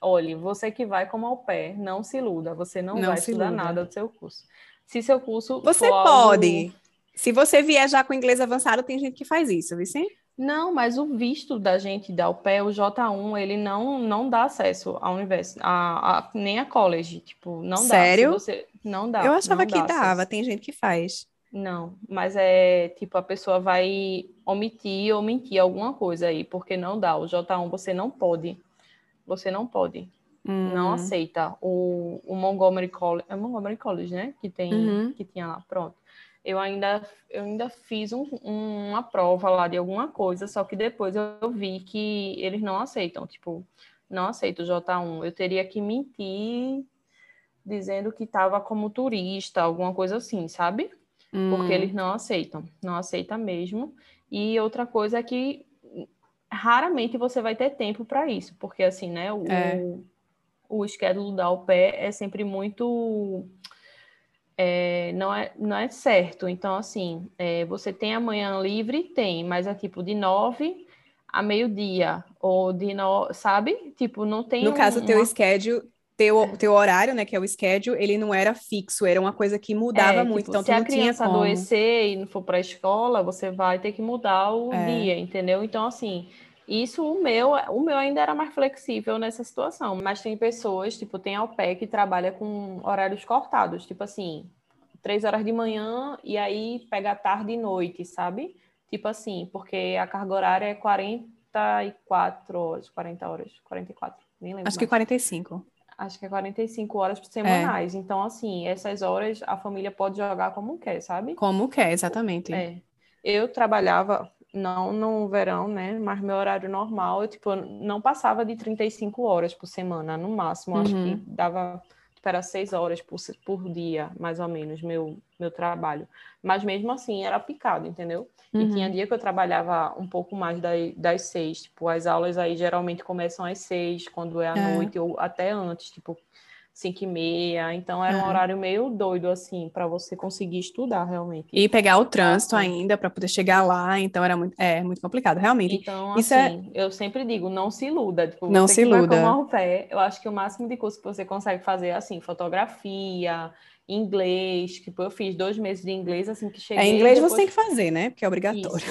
Olhe, você que vai como au pair, não se iluda, você não, Não vai estudar iluda. nada do seu curso. Se seu curso Você for algo- pode. Se você vier já com inglês avançado, tem gente que faz isso, viu? sim? Não, mas o visto da gente da UPE, o J1, ele não, não dá acesso à universidade, nem a college, tipo, não Sério? dá. Você, não dá. Eu achava não que dá dava, acesso. tem gente que faz. Não, mas é tipo, a pessoa vai omitir ou mentir alguma coisa aí, porque não dá. O J1 você não pode. Você não pode. Não Hum. aceita. O, o Montgomery College, é Montgomery College, né? Que tem, Uhum. que tinha lá, pronto. Eu ainda, eu ainda fiz um- uma prova lá de alguma coisa, só que depois eu vi que eles não aceitam, tipo, não aceito o J1. Eu teria que mentir dizendo que estava como turista, alguma coisa assim, sabe? porque Hum. eles não aceitam, não aceita mesmo. E outra coisa é que raramente você vai ter tempo para isso, porque assim, né, o, É. o schedule da UPE é sempre muito é, não, é, não é certo. Então, assim, é, você tem amanhã livre? Tem, mas é tipo de nove a meio-dia, ou de no, sabe? Tipo, não tem No um- caso, teu uma schedule, teu, teu horário, né, que é o schedule, ele não era fixo, era uma coisa que mudava É, muito, tipo, então se a criança adoecer e não for para a escola, você vai ter que mudar o É. dia, entendeu? Então, assim, isso o meu, o meu ainda era mais flexível nessa situação, mas tem pessoas, tipo, tem ao pé que trabalha com horários cortados, tipo assim, três horas de manhã e aí pega tarde e noite, sabe? Tipo assim, porque a carga horária é 44 horas, 40 horas, 44, nem lembro. Acho mais. que 45. Acho que é 45 horas semanais. É. Então, assim, essas horas a família pode jogar como quer, sabe? Como quer, exatamente. É. Eu trabalhava, não no verão, né? Mas meu horário normal, eu, tipo, não passava de 35 horas por semana, no máximo. Uhum. Acho que uhum. dava para seis horas por, por dia, mais ou menos, meu, meu trabalho. Mas mesmo assim era picado, entendeu? Uhum. E tinha dia que eu trabalhava um pouco mais das, das seis. Tipo, as aulas aí geralmente começam às seis, quando é à é. noite, ou até antes, tipo, cinco e meia. Então era um horário meio doido, assim, para você conseguir estudar realmente. E pegar o trânsito ainda para poder chegar lá. Então era muito, é, muito complicado, realmente. Então, Isso é assim, é... eu sempre digo, não se iluda. Tipo, não se iluda. Como pé, eu acho que o máximo de curso que você consegue fazer é assim, fotografia inglês, tipo, eu fiz dois meses de inglês assim que cheguei. É, inglês depois... você tem que fazer, né? Porque é obrigatório.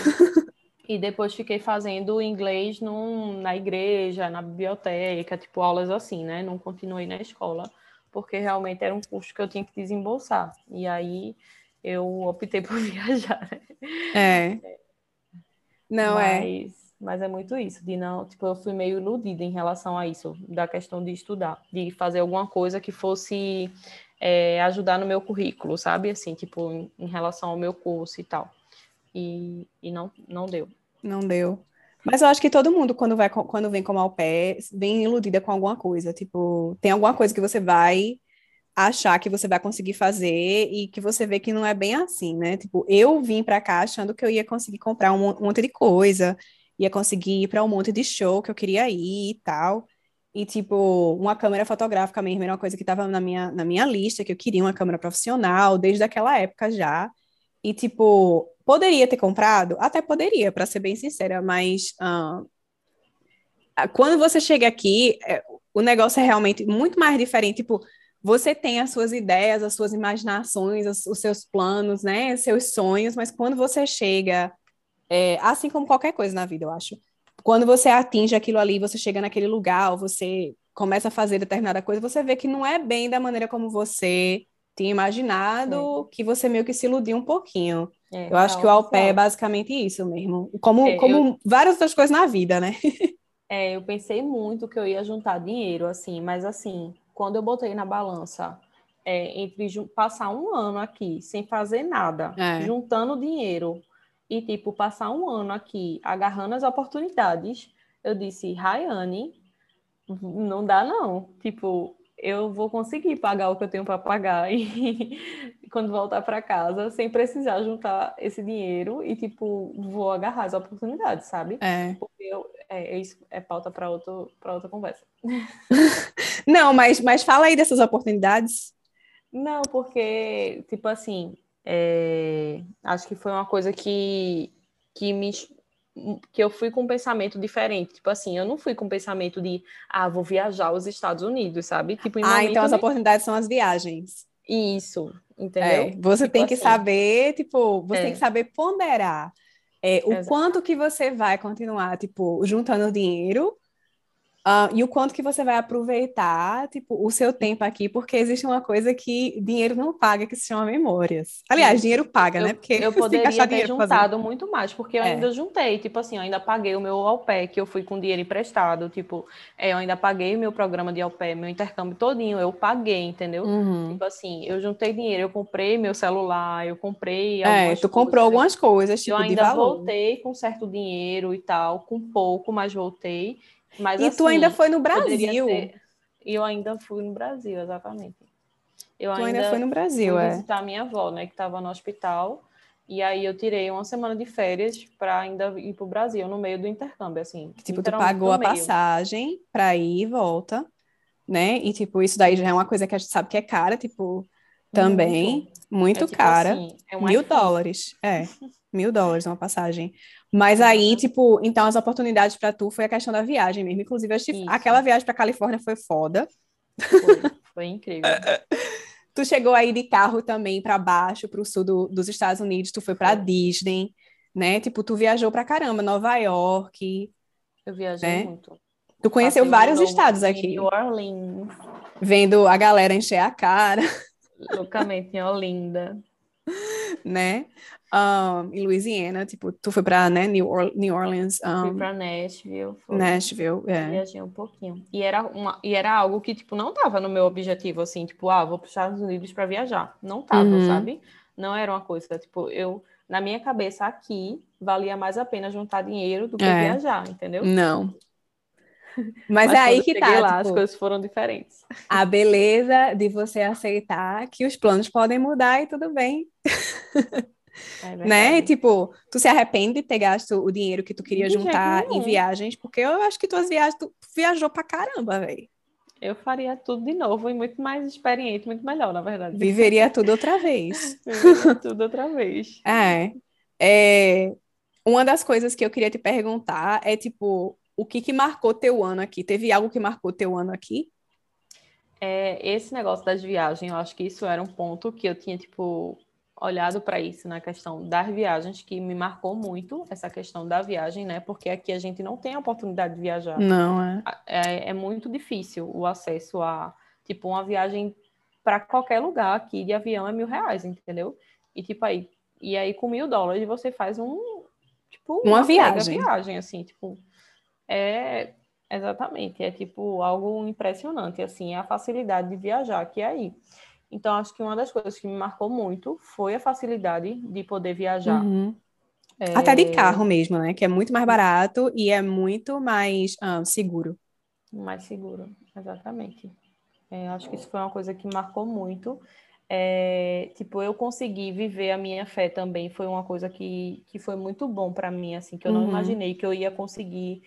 E depois fiquei fazendo inglês num, na igreja, na biblioteca, tipo, aulas assim, né? Não continuei na escola, porque realmente era um custo que eu tinha que desembolsar. E aí eu optei por viajar, né? É. Não, é. mas, é. Mas é muito isso, de não, tipo, eu fui meio iludida em relação a isso, da questão de estudar, de fazer alguma coisa que fosse é, ajudar no meu currículo, sabe? Assim, tipo, em, em, relação ao meu curso e tal. E, e não, não deu. Não deu. Mas eu acho que todo mundo, quando, vai, quando vem como ao pé, vem iludida com alguma coisa. Tipo, tem alguma coisa que você vai achar que você vai conseguir fazer e que você vê que não é bem assim, né? Tipo, eu vim para cá achando que eu ia conseguir comprar um, monte de coisa, ia conseguir ir para um monte de show que eu queria ir e tal. E, tipo, uma câmera fotográfica mesmo era uma coisa que estava na minha, na minha lista, que eu queria uma câmera profissional desde aquela época já. E, tipo, poderia ter comprado? Até poderia, para ser bem sincera, mas uh, quando você chega aqui, é, o negócio é realmente muito mais diferente. Tipo, você tem as suas ideias, as suas imaginações, os, os seus planos, né? Seus sonhos, mas quando você chega, é, assim como qualquer coisa na vida, eu acho quando você atinge aquilo ali, você chega naquele lugar, ou você começa a fazer determinada coisa, você vê que não é bem da maneira como você tinha imaginado, é. que você meio que se iludiu um pouquinho. É, eu acho que o au pair é basicamente isso mesmo. Como, é, como eu... várias outras coisas na vida, né? é, eu pensei muito que eu ia juntar dinheiro, assim, mas assim, quando eu botei na balança é, entre passar um ano aqui sem fazer nada, é. juntando dinheiro e, tipo, passar um ano aqui agarrando as oportunidades, eu disse, Rayane, não dá não. Tipo, eu vou conseguir pagar o que eu tenho para pagar e quando voltar para casa, sem precisar juntar esse dinheiro e, tipo, vou agarrar as oportunidades, sabe? É. Porque eu, é, é isso é pauta para outra conversa. não, mas, mas fala aí dessas oportunidades. Não, porque, tipo assim, é, acho que foi uma coisa que, que me que eu fui com um pensamento diferente. Tipo assim, eu não fui com um pensamento de, ah, vou viajar aos Estados Unidos, sabe? Tipo, ah, então as oportunidades são as viagens. Isso, entendeu? É, você tipo tem que assim. saber, tipo, você é. tem que saber ponderar é, o quanto que você vai continuar, tipo, juntando dinheiro Uh, e o quanto que você vai aproveitar, tipo, o seu tempo aqui, porque existe uma coisa que dinheiro não paga, que se chama memórias. Aliás, dinheiro paga, eu, né? Porque eu poderia ter juntado muito mais, porque eu é. ainda juntei, tipo assim, eu ainda paguei o meu au pair, que eu fui com dinheiro emprestado, tipo, é, eu ainda paguei o meu programa de au pair, meu intercâmbio todinho, eu paguei, entendeu? Uhum. Tipo assim, eu juntei dinheiro, eu comprei meu celular, eu comprei É, tu comprou algumas coisas, tipo, Eu ainda voltei com certo dinheiro e tal, com pouco, mas voltei. Mas, e assim, tu ainda foi no Brasil. E eu ainda fui no Brasil, exatamente. Eu tu ainda, ainda foi no Brasil, fui é. visitar minha avó, né, que estava no hospital. E aí eu tirei uma semana de férias para ainda ir para o Brasil no meio do intercâmbio, assim. Tipo, tu pagou a passagem para ir e volta, né? E tipo, isso daí já é uma coisa que a gente sabe que é cara, tipo, também muito, muito é, tipo, cara. Assim, é um mil iPhone. dólares, é, mil dólares uma passagem. Mas aí, tipo, então as oportunidades para tu foi a questão da viagem mesmo. Inclusive, aquela viagem para Califórnia foi foda. Foi, foi incrível. tu chegou aí de carro também para baixo, para o sul do, dos Estados Unidos, tu foi para Disney, né? Tipo, tu viajou para caramba, Nova York. Eu viajei né? muito. Tu conheceu Passei vários estados aqui. New Orleans. Vendo a galera encher a cara. Loucamente em Olinda. né? Um, em Louisiana, tipo, tu foi pra né, New, or New Orleans. Um, Fui pra Nashville. Foi. Nashville, é. Viajei um pouquinho. E era, uma, e era algo que, tipo, não tava no meu objetivo, assim, tipo, ah, vou para os Estados Unidos para viajar. Não tava, uhum. sabe? Não era uma coisa, tipo, eu, na minha cabeça, aqui, valia mais a pena juntar dinheiro do que é. viajar, entendeu? Não. Mas, Mas é aí que tá. Lá, tipo, as coisas foram diferentes. A beleza de você aceitar que os planos podem mudar e tudo bem. É né? Tipo, tu se arrepende de ter gasto o dinheiro que tu queria de juntar em viagens, porque eu acho que tuas viagens, tu viajou pra caramba, velho. Eu faria tudo de novo e muito mais experiente, muito melhor, na verdade. Viveria tudo outra vez. Viveria tudo outra vez. É. é. Uma das coisas que eu queria te perguntar é, tipo, o que que marcou teu ano aqui? Teve algo que marcou teu ano aqui? É, esse negócio das viagens, eu acho que isso era um ponto que eu tinha, tipo, olhado para isso na questão das viagens, que me marcou muito essa questão da viagem, né? Porque aqui a gente não tem a oportunidade de viajar. Não, é. É, é muito difícil o acesso a, tipo, uma viagem para qualquer lugar aqui de avião é mil reais, entendeu? E tipo aí, e aí com mil dólares você faz um, tipo, uma, uma viagem. viagem, assim, tipo, é exatamente, é tipo algo impressionante, assim, a facilidade de viajar que é aí. Então, acho que uma das coisas que me marcou muito foi a facilidade de poder viajar. Uhum. É... Até de carro mesmo, né? Que é muito mais barato e é muito mais uh, seguro. Mais seguro, exatamente. É, acho que isso foi uma coisa que marcou muito. É, tipo, eu consegui viver a minha fé também. Foi uma coisa que, que foi muito bom para mim, assim, que eu não uhum. imaginei que eu ia conseguir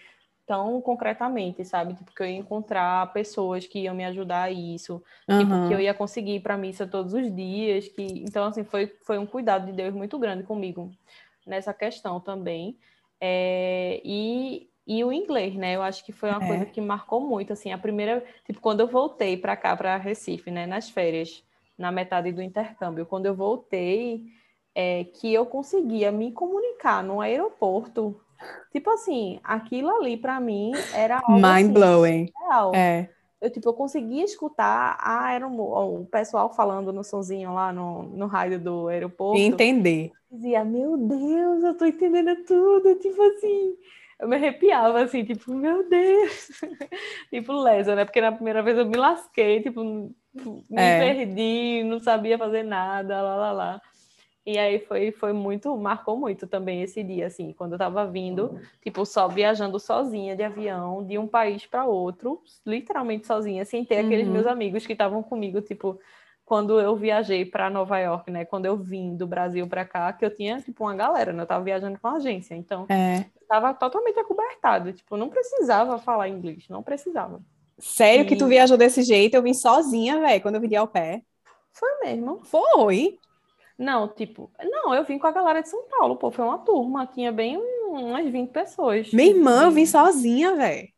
tão concretamente, sabe? Tipo, que eu ia encontrar pessoas que iam me ajudar a isso, uhum. tipo, que eu ia conseguir ir para missa todos os dias, que então assim foi foi um cuidado de Deus muito grande comigo nessa questão também. É... e e o inglês, né? Eu acho que foi uma é. coisa que marcou muito, assim, a primeira, tipo, quando eu voltei para cá, para Recife, né, nas férias, na metade do intercâmbio, quando eu voltei, é, que eu conseguia me comunicar no aeroporto Tipo assim, aquilo ali para mim era algo mind assim, blowing. Real. É. Eu tipo, eu conseguia escutar a o pessoal falando no sonzinho lá no, no rádio do aeroporto. E entender. Dizia, meu Deus, eu tô entendendo tudo, tipo assim. Eu me arrepiava assim, tipo, meu Deus. tipo, lesa, né? Porque na primeira vez eu me lasquei, tipo, me é. perdi, não sabia fazer nada, lá, lá, lá. E aí foi, foi muito, marcou muito também esse dia, assim, quando eu tava vindo, tipo, só viajando sozinha de avião, de um país para outro, literalmente sozinha, sem ter uhum. aqueles meus amigos que estavam comigo, tipo, quando eu viajei para Nova York, né? Quando eu vim do Brasil para cá, que eu tinha, tipo, uma galera, né? Eu tava viajando com a agência, então, é. tava totalmente acobertado, tipo, não precisava falar inglês, não precisava. Sério e... que tu viajou desse jeito? Eu vim sozinha, velho, quando eu vim de ao pé. Foi mesmo. Foi. Não, tipo, não, eu vim com a galera de São Paulo, pô, foi uma turma, tinha bem umas 20 pessoas. Minha irmã, eu vim sozinha, velho.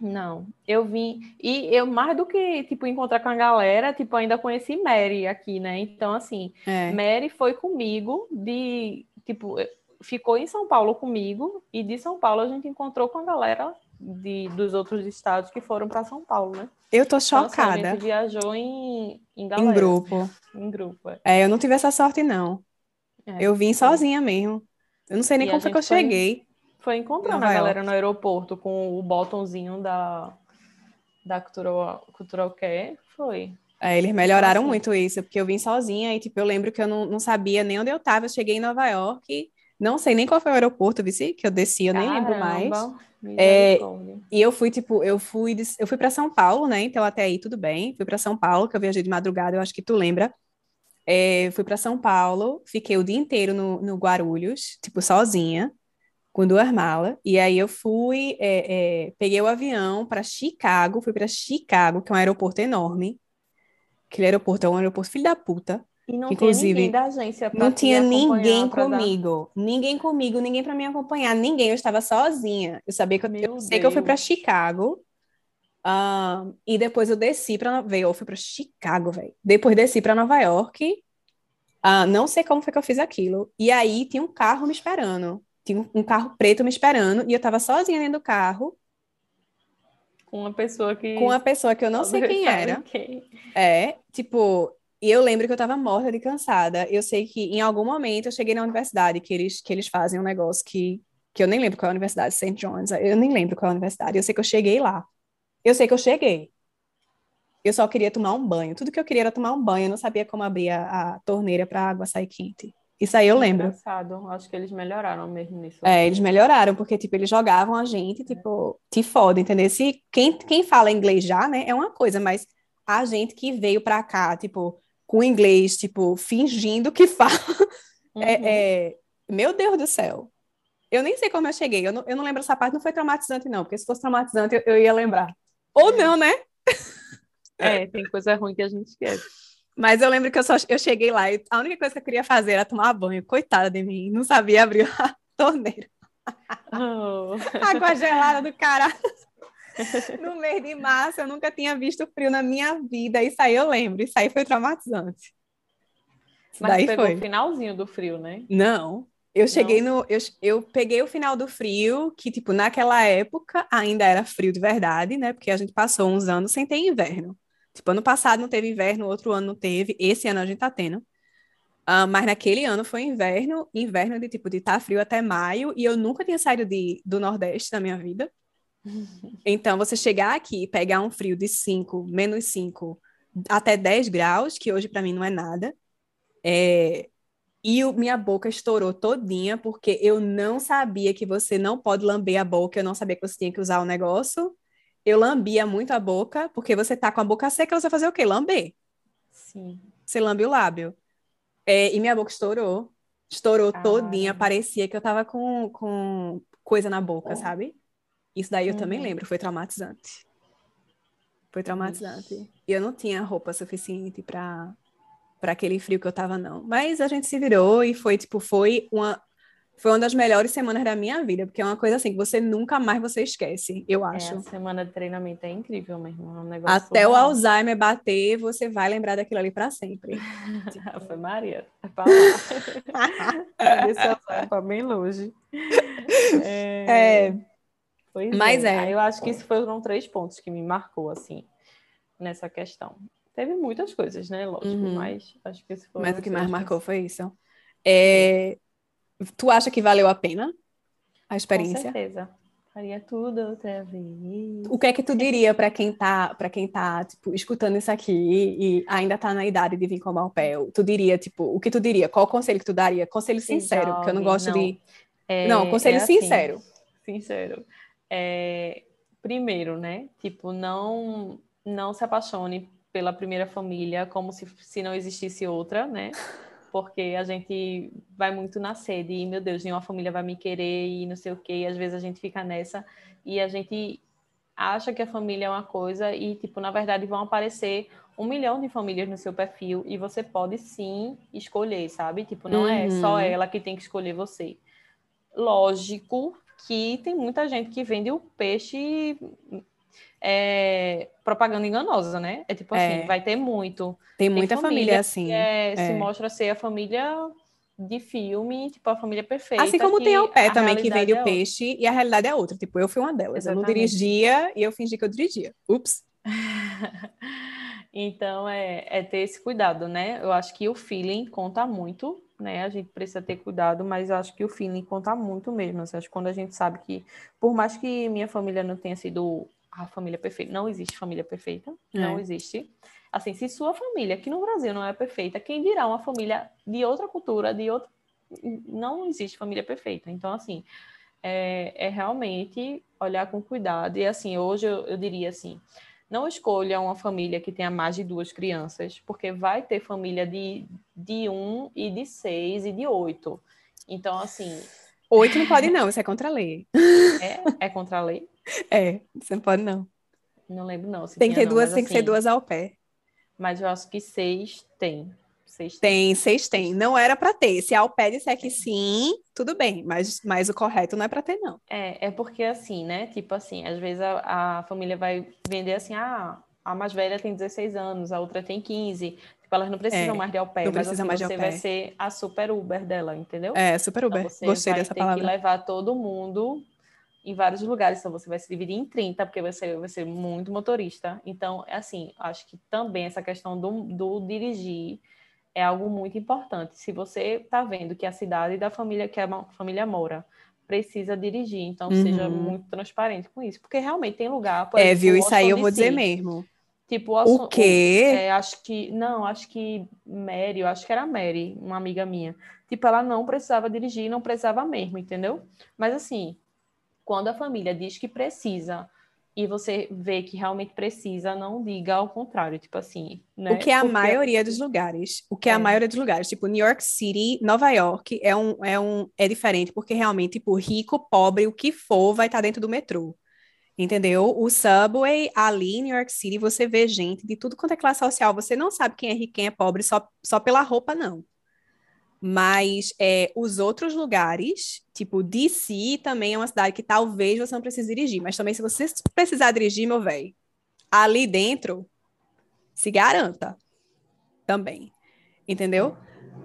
Não, eu vim, e eu mais do que, tipo, encontrar com a galera, tipo, ainda conheci Mary aqui, né, então, assim, é. Mary foi comigo de, tipo, ficou em São Paulo comigo, e de São Paulo a gente encontrou com a galera de, dos outros estados que foram para São Paulo, né? Eu tô chocada. Então, assim, a gente viajou em, em galera. Em grupo. Em grupo, é. é eu não tive essa sorte, não. É, eu vim sozinha mesmo. Eu não sei nem e como foi que eu foi, cheguei. Foi encontrando a galera no aeroporto com o botãozinho da, da Cultural, Cultural Care. Foi. É, eles melhoraram assim. muito isso, porque eu vim sozinha e, tipo, eu lembro que eu não, não sabia nem onde eu tava. Eu cheguei em Nova York, não sei nem qual foi o aeroporto, vice, que eu desci, eu Caramba. nem lembro mais. É, e eu fui, tipo, eu fui, eu fui para São Paulo, né? Então até aí tudo bem. Fui para São Paulo, que eu viajei de madrugada, eu acho que tu lembra. É, fui para São Paulo, fiquei o dia inteiro no, no Guarulhos, tipo, sozinha, com duas malas. E aí eu fui, é, é peguei o avião para Chicago, fui para Chicago, que é um aeroporto enorme. Aquele aeroporto é um aeroporto filho da puta. E não Inclusive, tinha ninguém da agência Não tinha ninguém comigo. Dar... Ninguém comigo, ninguém para me acompanhar, ninguém. Eu estava sozinha. Eu sabia que eu, sei que eu fui para Chicago. Um, e depois eu desci para veio, eu fui para Chicago, velho. Depois desci para Nova York. Uh, não sei como foi que eu fiz aquilo. E aí tinha um carro me esperando. Tinha um carro preto me esperando e eu estava sozinha dentro do carro. Com uma pessoa que com uma pessoa que eu não sei quem era. Quem. É, tipo, E eu lembro que eu tava morta de cansada. Eu sei que em algum momento eu cheguei na universidade, que eles, que eles fazem um negócio que, que eu nem lembro qual é a universidade, St. John's. Eu nem lembro qual é a universidade. Eu sei que eu cheguei lá. Eu sei que eu cheguei. Eu só queria tomar um banho. Tudo que eu queria era tomar um banho. Eu não sabia como abrir a, a torneira para a água sair quente. Isso aí eu lembro. Engraçado. Acho que eles melhoraram mesmo nisso. É, eles melhoraram, porque, tipo, eles jogavam a gente, tipo, te foda, entendeu? Se, quem, quem fala inglês já, né, é uma coisa, mas a gente que veio pra cá, tipo, com inglês, tipo, fingindo que fala. É, uhum. É, é... Meu Deus do céu. Eu nem sei como eu cheguei. Eu não, eu não lembro essa parte, não foi traumatizante, não, porque se fosse traumatizante eu, eu ia lembrar. Ou não, né? É, tem coisa ruim que a gente esquece. Mas eu lembro que eu, só, eu cheguei lá e a única coisa que eu queria fazer era tomar banho. Coitada de mim, não sabia abrir a torneira. Oh. Água gelada do cara. no mês de março, eu nunca tinha visto frio na minha vida. Isso aí eu lembro. Isso aí foi traumatizante. Isso Mas pegou foi. o finalzinho do frio, né? Não. Eu cheguei Não. no. Eu, eu peguei o final do frio, que, tipo, naquela época ainda era frio de verdade, né? Porque a gente passou uns anos sem ter inverno. Tipo, ano passado não teve inverno, outro ano não teve, esse ano a gente tá tendo. Uh, mas naquele ano foi inverno, inverno de tipo de estar tá frio até maio, e eu nunca tinha saído de, do Nordeste na minha vida. Então, você chegar aqui e pegar um frio de 5, menos 5, até 10 graus, que hoje para mim não é nada, é... e o, minha boca estourou todinha, porque eu não sabia que você não pode lamber a boca, eu não sabia que você tinha que usar o negócio. Eu lambia muito a boca, porque você tá com a boca seca, você vai fazer o quê? Lamber. Sim. Você lambe o lábio. É, e minha boca estourou. Estourou ah. todinha, parecia que eu tava com, com coisa na boca, oh. sabe? Isso daí eu uhum. também lembro, foi traumatizante. Foi traumatizante. Ixi. E eu não tinha roupa suficiente para para aquele frio que eu tava não. Mas a gente se virou e foi tipo, foi uma foi uma das melhores semanas da minha vida, porque é uma coisa assim que você nunca mais você esquece, eu acho. É, a semana de treinamento é incrível mesmo, é um negócio Até o Alzheimer bater, você vai lembrar daquilo ali para sempre. foi Maria, é pra lá. Esse Alzheimer bem longe. É... é... Pois Mas é. é. Eu acho que isso foram três pontos que me marcou, assim, nessa questão. Teve muitas coisas, né? Lógico, uhum. mas acho que esse foi. Mas o que mais marcou foi isso. É... Tu acha que valeu a pena a experiência? Com certeza. Faria tudo outra vez. O que é que tu diria para quem tá, para quem tá, tipo, escutando isso aqui e ainda tá na idade de vir com o pé? Tu diria, tipo, o que tu diria? Qual conselho que tu daria? Conselho sincero, porque eu não gosto não. de é, Não, conselho é assim, sincero. Sincero é, primeiro, né? Tipo, não não se apaixone pela primeira família como se, se não existisse outra, né? Porque a gente vai muito na sede e, meu Deus, nenhuma família vai me querer e não sei o quê. E às vezes a gente fica nessa e a gente acha que a família é uma coisa e, tipo, na verdade vão aparecer um milhão de famílias no seu perfil e você pode sim escolher, sabe? Tipo, não uhum. é só uhum. ela que tem que escolher você. Lógico que tem muita gente que vende o peixe é, propaganda enganosa, né? É tipo assim, é. vai ter muito. Tem muita tem família, família, assim. É, se mostra ser a família de filme, tipo a família perfeita. Assim como tem o pé também que vende o é peixe e a realidade é outra. Tipo, eu fui uma delas. Exatamente. Eu não dirigia e eu fingi que eu dirigia. Ups. então é, é ter esse cuidado, né? Eu acho que o feeling conta muito né? A gente precisa ter cuidado, mas acho que o feeling conta muito mesmo. Assim, acho que quando a gente sabe que, por mais que minha família não tenha sido a família perfeita, não existe família perfeita, é. não existe. Assim, se sua família aqui no Brasil não é perfeita, quem dirá uma família de outra cultura, de outra. Não existe família perfeita. Então, assim, é, é realmente olhar com cuidado. E, assim, hoje eu, eu diria assim não escolha uma família que tenha mais de duas crianças, porque vai ter família de, de um e de seis e de oito. Então, assim. Oito não pode, não, isso é contra a lei. É, é contra a lei? É, você não pode, não. Não lembro, não. tem que ter não, duas, tem assim, que ser duas ao pé. Mas eu acho que seis tem. Seis tem, seis tem. Não era para ter. Se a Alpé disser que sim, tudo bem, mas, mas o correto não é para ter, não. É, é porque assim, né? Tipo assim, às vezes a, a família vai vender assim, ah, a mais velha tem 16 anos, a outra tem 15. Tipo, elas não precisam é, mais de ao pé, mas assim, mais você vai ser a super Uber dela, entendeu? É, super Uber. Então, você Gostei vai dessa ter palavra. que levar todo mundo em vários lugares, então você vai se dividir em 30, porque você vai ser muito motorista. Então, é assim, acho que também essa questão do, do dirigir é algo muito importante. Se você está vendo que a cidade da família que a família mora precisa dirigir, então uhum. seja muito transparente com isso, porque realmente tem lugar. é, exemplo, viu? Isso aí eu vou dizer mesmo. Tipo, o, o quê? O, é, acho que não, acho que Mary, eu acho que era Mary, uma amiga minha. Tipo, ela não precisava dirigir, não precisava mesmo, entendeu? Mas assim, quando a família diz que precisa e você vê que realmente precisa, não diga ao contrário, tipo assim, né? O que é a Porque... maioria dos lugares. O que é, é, a maioria dos lugares, tipo New York City, Nova York é um é um é diferente porque realmente tipo rico, pobre, o que for vai estar tá dentro do metrô. Entendeu? O subway ali em New York City, você vê gente de tudo quanto é classe social. Você não sabe quem é rico, quem é pobre só, só pela roupa, não. Mas é, os outros lugares, tipo DC, também é uma cidade que talvez você não precise dirigir. Mas também, se você precisar dirigir, meu velho, ali dentro, se garanta também. Entendeu?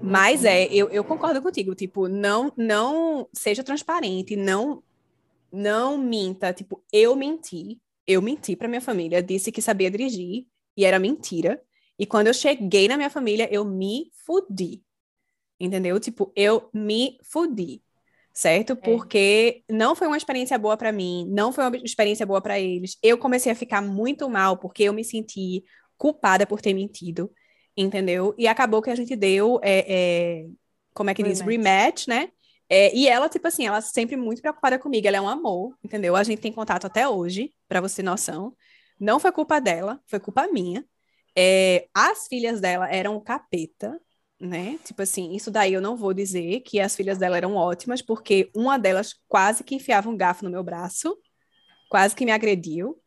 Mas é, eu, eu concordo contigo, tipo, não não seja transparente, não não minta, tipo, eu menti, eu menti para minha família, disse que sabia dirigir e era mentira. E quando eu cheguei na minha família, eu me fudi entendeu? Tipo, eu me fudi, certo? É. Porque não foi uma experiência boa para mim, não foi uma experiência boa para eles. Eu comecei a ficar muito mal porque eu me senti culpada por ter mentido, entendeu? E acabou que a gente deu, é, é, como é que rematch. diz, rematch, né? É, e ela, tipo assim, ela sempre muito preocupada comigo, ela é um amor, entendeu? A gente tem contato até hoje, para você ter noção. Não foi culpa dela, foi culpa minha. É, as filhas dela eram um capeta, né? Tipo assim, isso daí eu não vou dizer que as filhas dela eram ótimas, porque uma delas quase que enfiava um garfo no meu braço, quase que me agrediu,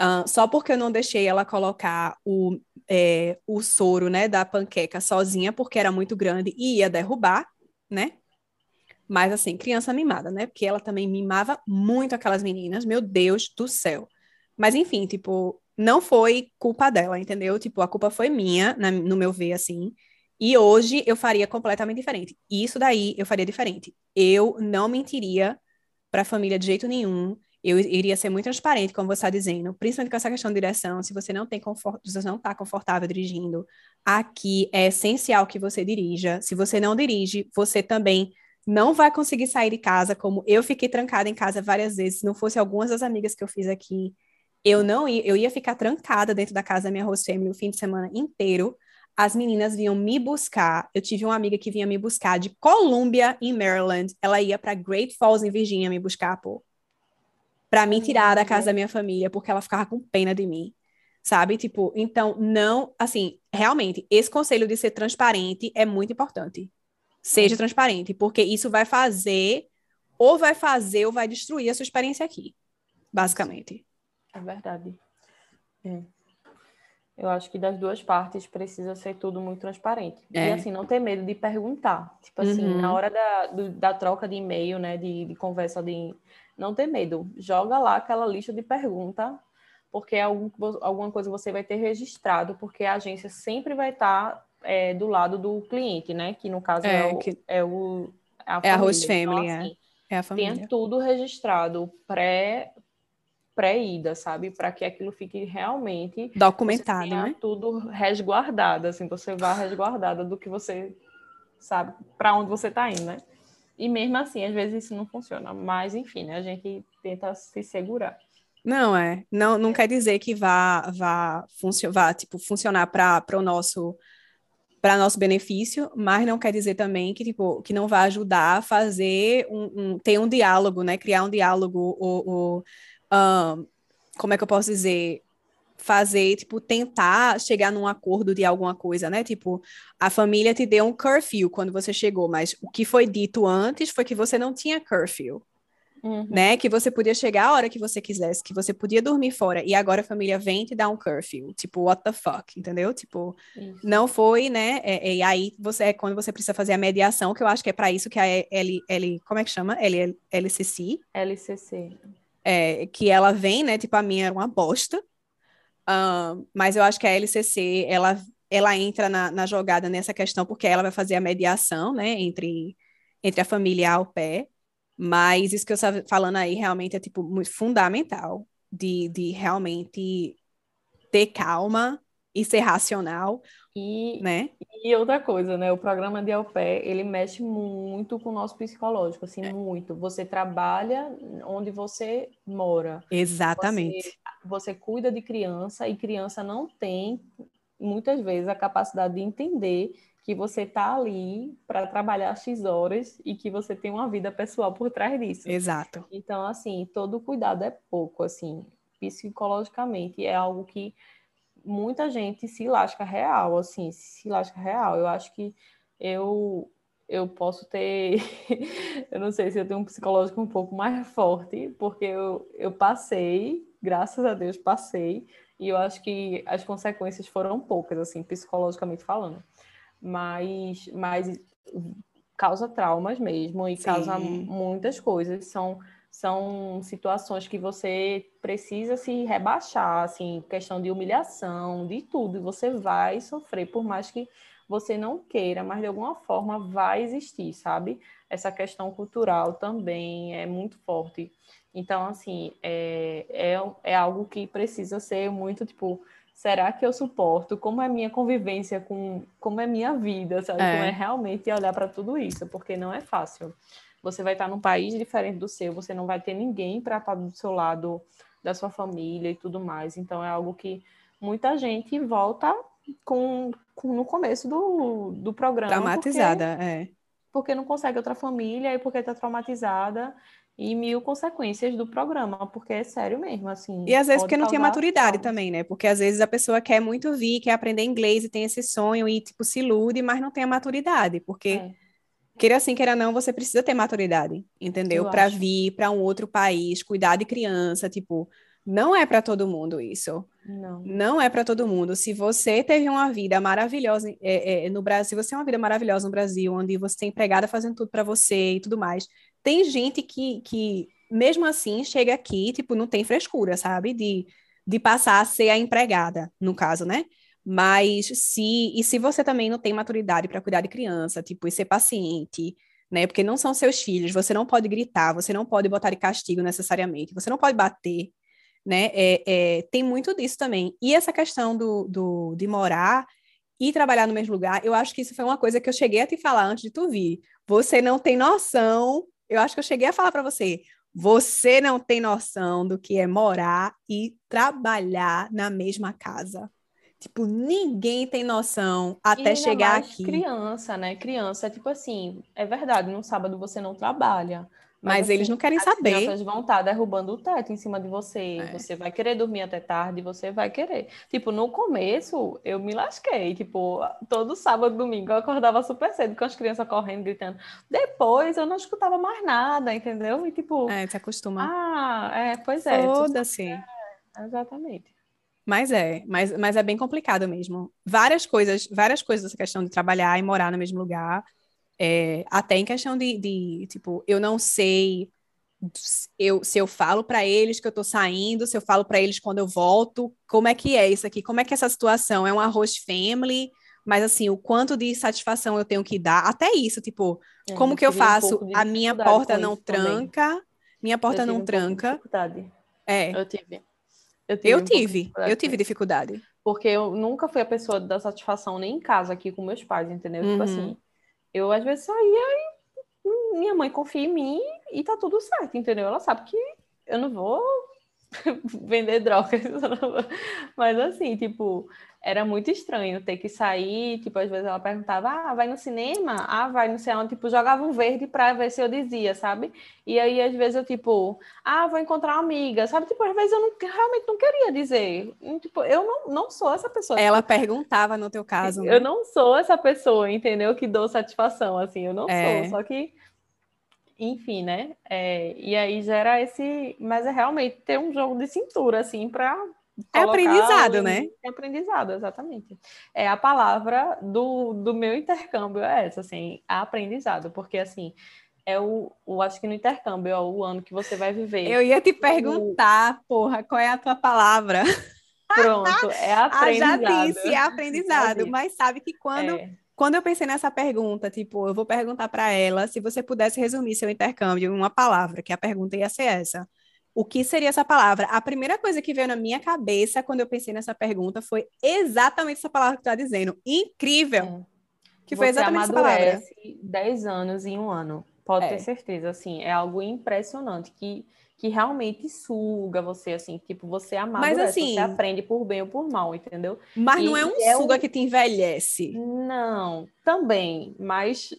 uh, só porque eu não deixei ela colocar o, é, o soro, né, da panqueca sozinha, porque era muito grande e ia derrubar, né? Mas assim, criança mimada, né? Porque ela também mimava muito aquelas meninas, meu Deus do céu. Mas enfim, tipo, não foi culpa dela, entendeu? Tipo, a culpa foi minha, na, no meu ver, assim. E hoje eu faria completamente diferente. Isso daí eu faria diferente. Eu não mentiria para a família de jeito nenhum. Eu iria ser muito transparente, como você está dizendo, principalmente com essa questão de direção. Se você não tem conforto, se você não está confortável dirigindo, aqui é essencial que você dirija. Se você não dirige, você também não vai conseguir sair de casa, como eu fiquei trancada em casa várias vezes. Se não fosse algumas das amigas que eu fiz aqui, eu não ia, eu ia ficar trancada dentro da casa da minha host family o fim de semana inteiro as meninas vinham me buscar. Eu tive uma amiga que vinha me buscar de Columbia, em Maryland. Ela ia para Great Falls, em Virgínia, me buscar, pô. Pra me tirar da casa da minha família, porque ela ficava com pena de mim. Sabe? Tipo, então, não. Assim, realmente, esse conselho de ser transparente é muito importante. Seja transparente, porque isso vai fazer, ou vai fazer, ou vai destruir a sua experiência aqui. Basicamente. É verdade. É. Eu acho que das duas partes precisa ser tudo muito transparente. É. E assim, não ter medo de perguntar. Tipo assim, uhum. na hora da, do, da troca de e-mail, né, de, de, conversa, de não ter medo. Joga lá aquela lista de pergunta, porque algum, alguma coisa você vai ter registrado, porque a agência sempre vai estar é, do lado do cliente, né? Que no caso é, é o, que... é o a é a host family, então, assim, é. É a família. Tenha tudo registrado pré pré-ida, sabe? Para que aquilo fique realmente documentado, né? Tudo resguardado, assim, você vá resguardada do que você sabe para onde você está indo, né? E mesmo assim, às vezes isso não funciona, mas enfim, né? A gente tenta se segurar. Não é, não, não quer dizer que vá vá, funcio vá tipo funcionar para o nosso para nosso benefício, mas não quer dizer também que tipo que não vai ajudar a fazer um, um ter um diálogo, né? Criar um diálogo ou, ou um, como é que eu posso dizer? Fazer, tipo, tentar chegar num acordo de alguma coisa, né? Tipo, a família te deu um curfew quando você chegou, mas o que foi dito antes foi que você não tinha curfew. Uhum. Né? Que você podia chegar a hora que você quisesse, que você podia dormir fora, e agora a família vem te dar um curfew. Tipo, what the fuck, entendeu? Tipo, isso. não foi, né? É, e aí você é quando você precisa fazer a mediação, que eu acho que é para isso que a L, L, como é que chama? L, LCC? LCC é, que ela vem, né? Tipo, a minha era uma bosta. Uh, mas eu acho que a LCC, ela, ela entra na, na, jogada nessa questão, porque ela vai fazer a mediação, né? Entre, entre a família a au pair. Mas isso que eu estava falando aí realmente é, tipo, muito fundamental de, de realmente ter calma e ser racional, e, né? E outra coisa, né? O programa de au pair, ele mexe muito com o nosso psicológico, assim, é. muito. Você trabalha onde você mora. Exatamente. Você, você cuida de criança e criança não tem, muitas vezes, a capacidade de entender que você está ali para trabalhar X horas e que você tem uma vida pessoal por trás disso. Exato. Então, assim, todo cuidado é pouco, assim, psicologicamente. É algo que muita gente se lasca real, assim, se lasca real. Eu acho que eu eu posso ter, eu não sei se eu tenho um psicológico um pouco mais forte, porque eu, eu passei, graças a Deus passei, e eu acho que as consequências foram poucas, assim, psicologicamente falando. Mas, mas causa traumas mesmo e Sim. causa muitas coisas. São são situações que você precisa se rebaixar, assim, questão de humilhação, de tudo, e você vai sofrer, por mais que você não queira, mas de alguma forma vai existir, sabe? Essa questão cultural também é muito forte. Então, assim, é, é, é algo que precisa ser muito, tipo, será que eu suporto? Como é minha convivência com, como é minha vida, sabe? É. Como é realmente olhar para tudo isso, porque não é fácil. Você vai estar num país diferente do seu, você não vai ter ninguém para estar do seu lado, da sua família e tudo mais. Então é algo que muita gente volta com, com no começo do, do programa. Traumatizada, porque, é. Porque não consegue outra família e porque está traumatizada e mil consequências do programa, porque é sério mesmo, assim. E às vezes porque não tem maturidade também, né? Porque às vezes a pessoa quer muito vir, quer aprender inglês e tem esse sonho e, tipo, se ilude, mas não tem a maturidade, porque é queira assim, queira não, você precisa ter maturidade, entendeu? Para vir para um outro país, cuidar de criança, tipo, não é para todo mundo isso. Não. Não é para todo mundo. Se você teve uma vida maravilhosa é, é, no Brasil, se você tem uma vida maravilhosa no Brasil, onde você tem empregada fazendo tudo para você e tudo mais, tem gente que, que mesmo assim chega aqui, tipo, não tem frescura, sabe? De, de passar a ser a empregada, no caso, né? Mas se e se você também não tem maturidade para cuidar de criança, tipo, e ser paciente, né? Porque não são seus filhos, você não pode gritar, você não pode botar de castigo necessariamente, você não pode bater, né? É, é, tem muito disso também. E essa questão do, do, de morar e trabalhar no mesmo lugar, eu acho que isso foi uma coisa que eu cheguei a te falar antes de tu vir. Você não tem noção. Eu acho que eu cheguei a falar para você. Você não tem noção do que é morar e trabalhar na mesma casa. Tipo, ninguém tem noção até chegar aqui. Criança, né? Criança, é tipo assim, é verdade, no sábado você não trabalha. Mas, mas assim, eles não querem as saber. As crianças vão estar tá derrubando o teto em cima de você. É. Você vai querer dormir até tarde, você vai querer. Tipo, no começo, eu me lasquei. Tipo, todo sábado, domingo, eu acordava super cedo com as crianças correndo, gritando. Depois, eu não escutava mais nada, entendeu? E tipo... É, se acostuma. Ah, é, pois é. Foda-se. É, exatamente. Mas é, mas, mas é bem complicado mesmo. Várias coisas, várias coisas essa questão de trabalhar e morar no mesmo lugar. É, até em questão de, de, tipo, eu não sei eu, se eu falo para eles que eu tô saindo, se eu falo para eles quando eu volto, como é que é isso aqui? Como é que é essa situação? É um arroz family? Mas assim, o quanto de satisfação eu tenho que dar, até isso, tipo, é, como que eu faço? Um a minha porta não tranca, também. minha porta não um tranca. É. Eu tive. Eu tive, eu, um tive, eu tive dificuldade. Porque eu nunca fui a pessoa da satisfação nem em casa aqui com meus pais, entendeu? Uhum. Tipo assim, eu às vezes saía e minha mãe confia em mim e tá tudo certo, entendeu? Ela sabe que eu não vou vender drogas. Mas assim, tipo, era muito estranho ter que sair, tipo, às vezes ela perguntava, ah, vai no cinema? Ah, vai no cinema, tipo, jogava um verde pra ver se eu dizia, sabe? E aí, às vezes, eu, tipo, ah, vou encontrar uma amiga, sabe? Tipo, às vezes eu não, realmente não queria dizer. Tipo, eu não, não sou essa pessoa. Ela perguntava no teu caso. Né? Eu não sou essa pessoa, entendeu? Que dou satisfação, assim, eu não é. sou, só que enfim, né? É, e aí gera esse. Mas é realmente ter um jogo de cintura, assim, para é aprendizado, né? É aprendizado, exatamente. É a palavra do, do meu intercâmbio é essa, assim, aprendizado, porque assim, é o, o acho que no intercâmbio é o ano que você vai viver. Eu ia te perguntar, o... porra, qual é a tua palavra? Pronto, é aprendizado. Ah, já disse, é aprendizado, mas sabe que quando é. Quando eu pensei nessa pergunta, tipo, eu vou perguntar para ela se você pudesse resumir seu intercâmbio em uma palavra, que a pergunta ia ser essa. O que seria essa palavra? A primeira coisa que veio na minha cabeça quando eu pensei nessa pergunta foi exatamente essa palavra que tu está dizendo. Incrível! É. Que foi exatamente essa palavra. 10 anos em um ano. Pode é. ter certeza, assim, é algo impressionante que que realmente suga você, assim, tipo, você amadurece, mas, assim, você aprende por bem ou por mal, entendeu? Mas e não é um é suga um... que te envelhece. Não, também, mas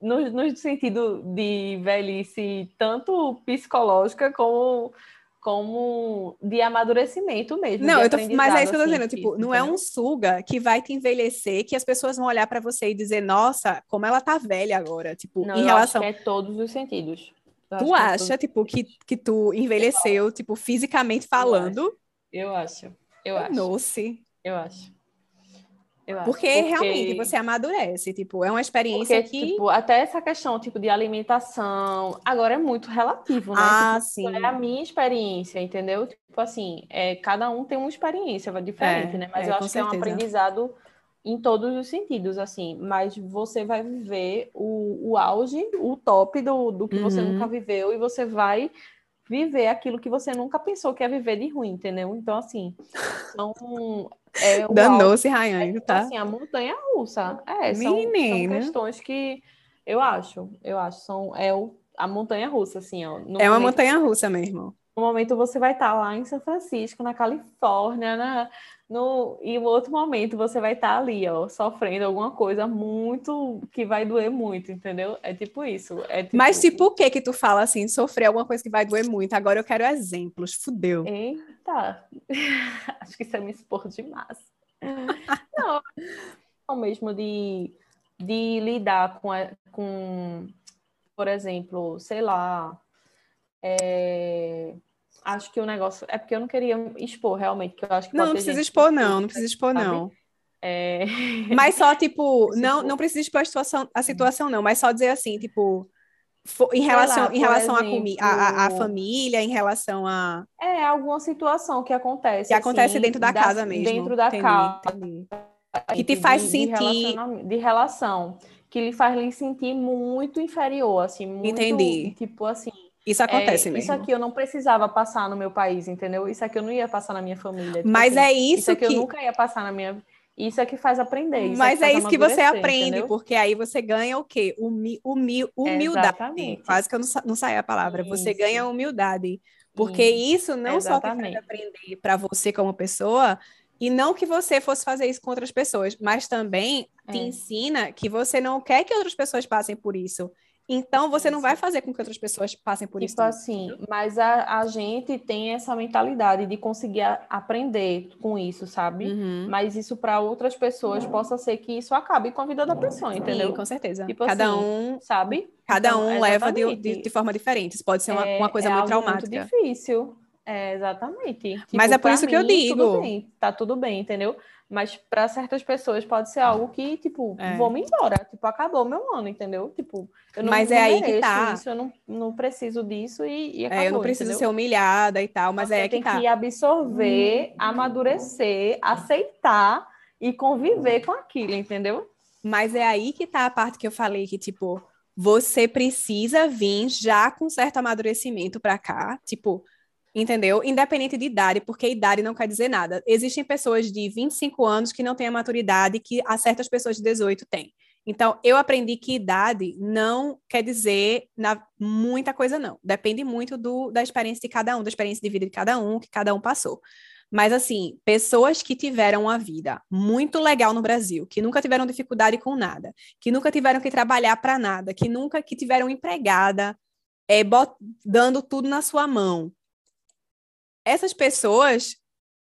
no, no sentido de velhice, tanto psicológica como como de amadurecimento mesmo. Não, eu tô, mas é isso que eu tô dizendo, assim, tipo, não é um suga que vai te envelhecer, que as pessoas vão olhar para você e dizer, nossa, como ela tá velha agora, tipo, não, em relação é todos os sentidos. Tu acha, tipo, que, que tu envelheceu, tipo, fisicamente falando? Eu acho. Eu acho. Nossa. Eu acho. Eu acho. Porque, porque, realmente você amadurece, tipo, é uma experiência porque, que... Tipo, até essa questão, tipo, de alimentação, agora é muito relativo, né? Ah, tipo, sim. É a minha experiência, entendeu? Tipo assim, é, cada um tem uma experiência diferente, é, né? Mas é, eu acho que é um aprendizado em todos os sentidos, assim, mas você vai viver o, o auge, o top do, do que uhum. você nunca viveu e você vai viver aquilo que você nunca pensou que ia viver de ruim, entendeu? Então, assim, são... É, Danou-se, Rayane, é, tá? Assim, a montanha russa. É, são, são, questões que eu acho, eu acho, são, é o, a montanha russa, assim, ó. é uma montanha russa mesmo. No momento você vai estar lá em São Francisco, na Califórnia, na, no, e no outro momento você vai estar ali, ó, sofrendo alguma coisa muito que vai doer muito, entendeu? É tipo isso. É tipo... Mas tipo o que que tu fala assim, sofrer alguma coisa que vai doer muito? Agora eu quero exemplos, fudeu. Eita, acho que isso é me expor demais. Não, não mesmo de, de lidar com, com, por exemplo, sei lá, é, acho que o negócio. É porque eu não queria expor realmente, que eu acho que. Não, não precisa expor, não, não precisa expor, sabe? não. É... Mas só, tipo, não, não precisa expor a situação, a situação, não, mas só dizer assim, tipo, em relação, lá, em relação exemplo, a, a, a, família, em relação a. É, alguma situação que acontece. Que acontece assim, dentro da, da, casa mesmo. Dentro da entendi, casa. Entendi. Que te faz de, sentir. De relação. Que lhe faz lhe sentir muito inferior, assim, muito. Entendi. Tipo assim isso acontece é, mesmo. Isso aqui eu não precisava passar no meu país, entendeu? Isso aqui eu não ia passar na minha família. Tipo Mas assim, é isso, isso aqui que eu nunca ia passar na minha. Isso é que faz aprender. Isso Mas é, que, é isso que você aprende, entendeu? porque aí você ganha o quê? Humi, humi, humildade. Exatamente. Quase que eu não, não saí a palavra. Isso. Você ganha humildade. Porque isso, isso não Exatamente. só te faz aprender para você como pessoa, e não que você fosse fazer isso com outras pessoas, mas também te é. ensina que você não quer que outras pessoas passem por isso. Então, você não vai fazer com que outras pessoas passem por tipo isso. Tipo assim, mas a, a gente tem essa mentalidade de conseguir a, aprender com isso, sabe? Uhum. Mas isso para outras pessoas possa ser que isso acabe com a vida da pessoa, entendeu? Sim, com certeza. Tipo cada assim, um, sabe? Cada então, um leva de, de, de, forma diferente. Isso pode ser uma, é, uma coisa é muito traumática. Muito difícil. É, exatamente. Tipo, mas é por isso mim, que eu digo. Tudo bem, tá tudo bem, entendeu? Mas para certas pessoas pode ser algo que, tipo, é. vou me embora. Tipo, acabou meu ano, entendeu? Tipo, eu não, mas é aí que tá. Isso, eu não, não preciso disso e, e acabou, é, eu não preciso entendeu? ser humilhada e tal, mas Você é aí que tá. tem que absorver, hum. amadurecer, aceitar e conviver com aquilo, entendeu? Mas é aí que tá a parte que eu falei que, tipo, você precisa vir já com certo amadurecimento para cá, tipo, entendeu? Independente de idade, porque idade não quer dizer nada. Existem pessoas de 25 anos que não têm a maturidade que certas pessoas de 18 têm. Então, eu aprendi que idade não quer dizer na, muita coisa, não. Depende muito do, da experiência de cada um, da experiência de vida de cada um, que cada um passou. Mas, assim, pessoas que tiveram uma vida muito legal no Brasil, que nunca tiveram dificuldade com nada, que nunca tiveram que trabalhar para nada, que nunca que tiveram empregada, é, bot, dando tudo na sua mão, essas pessoas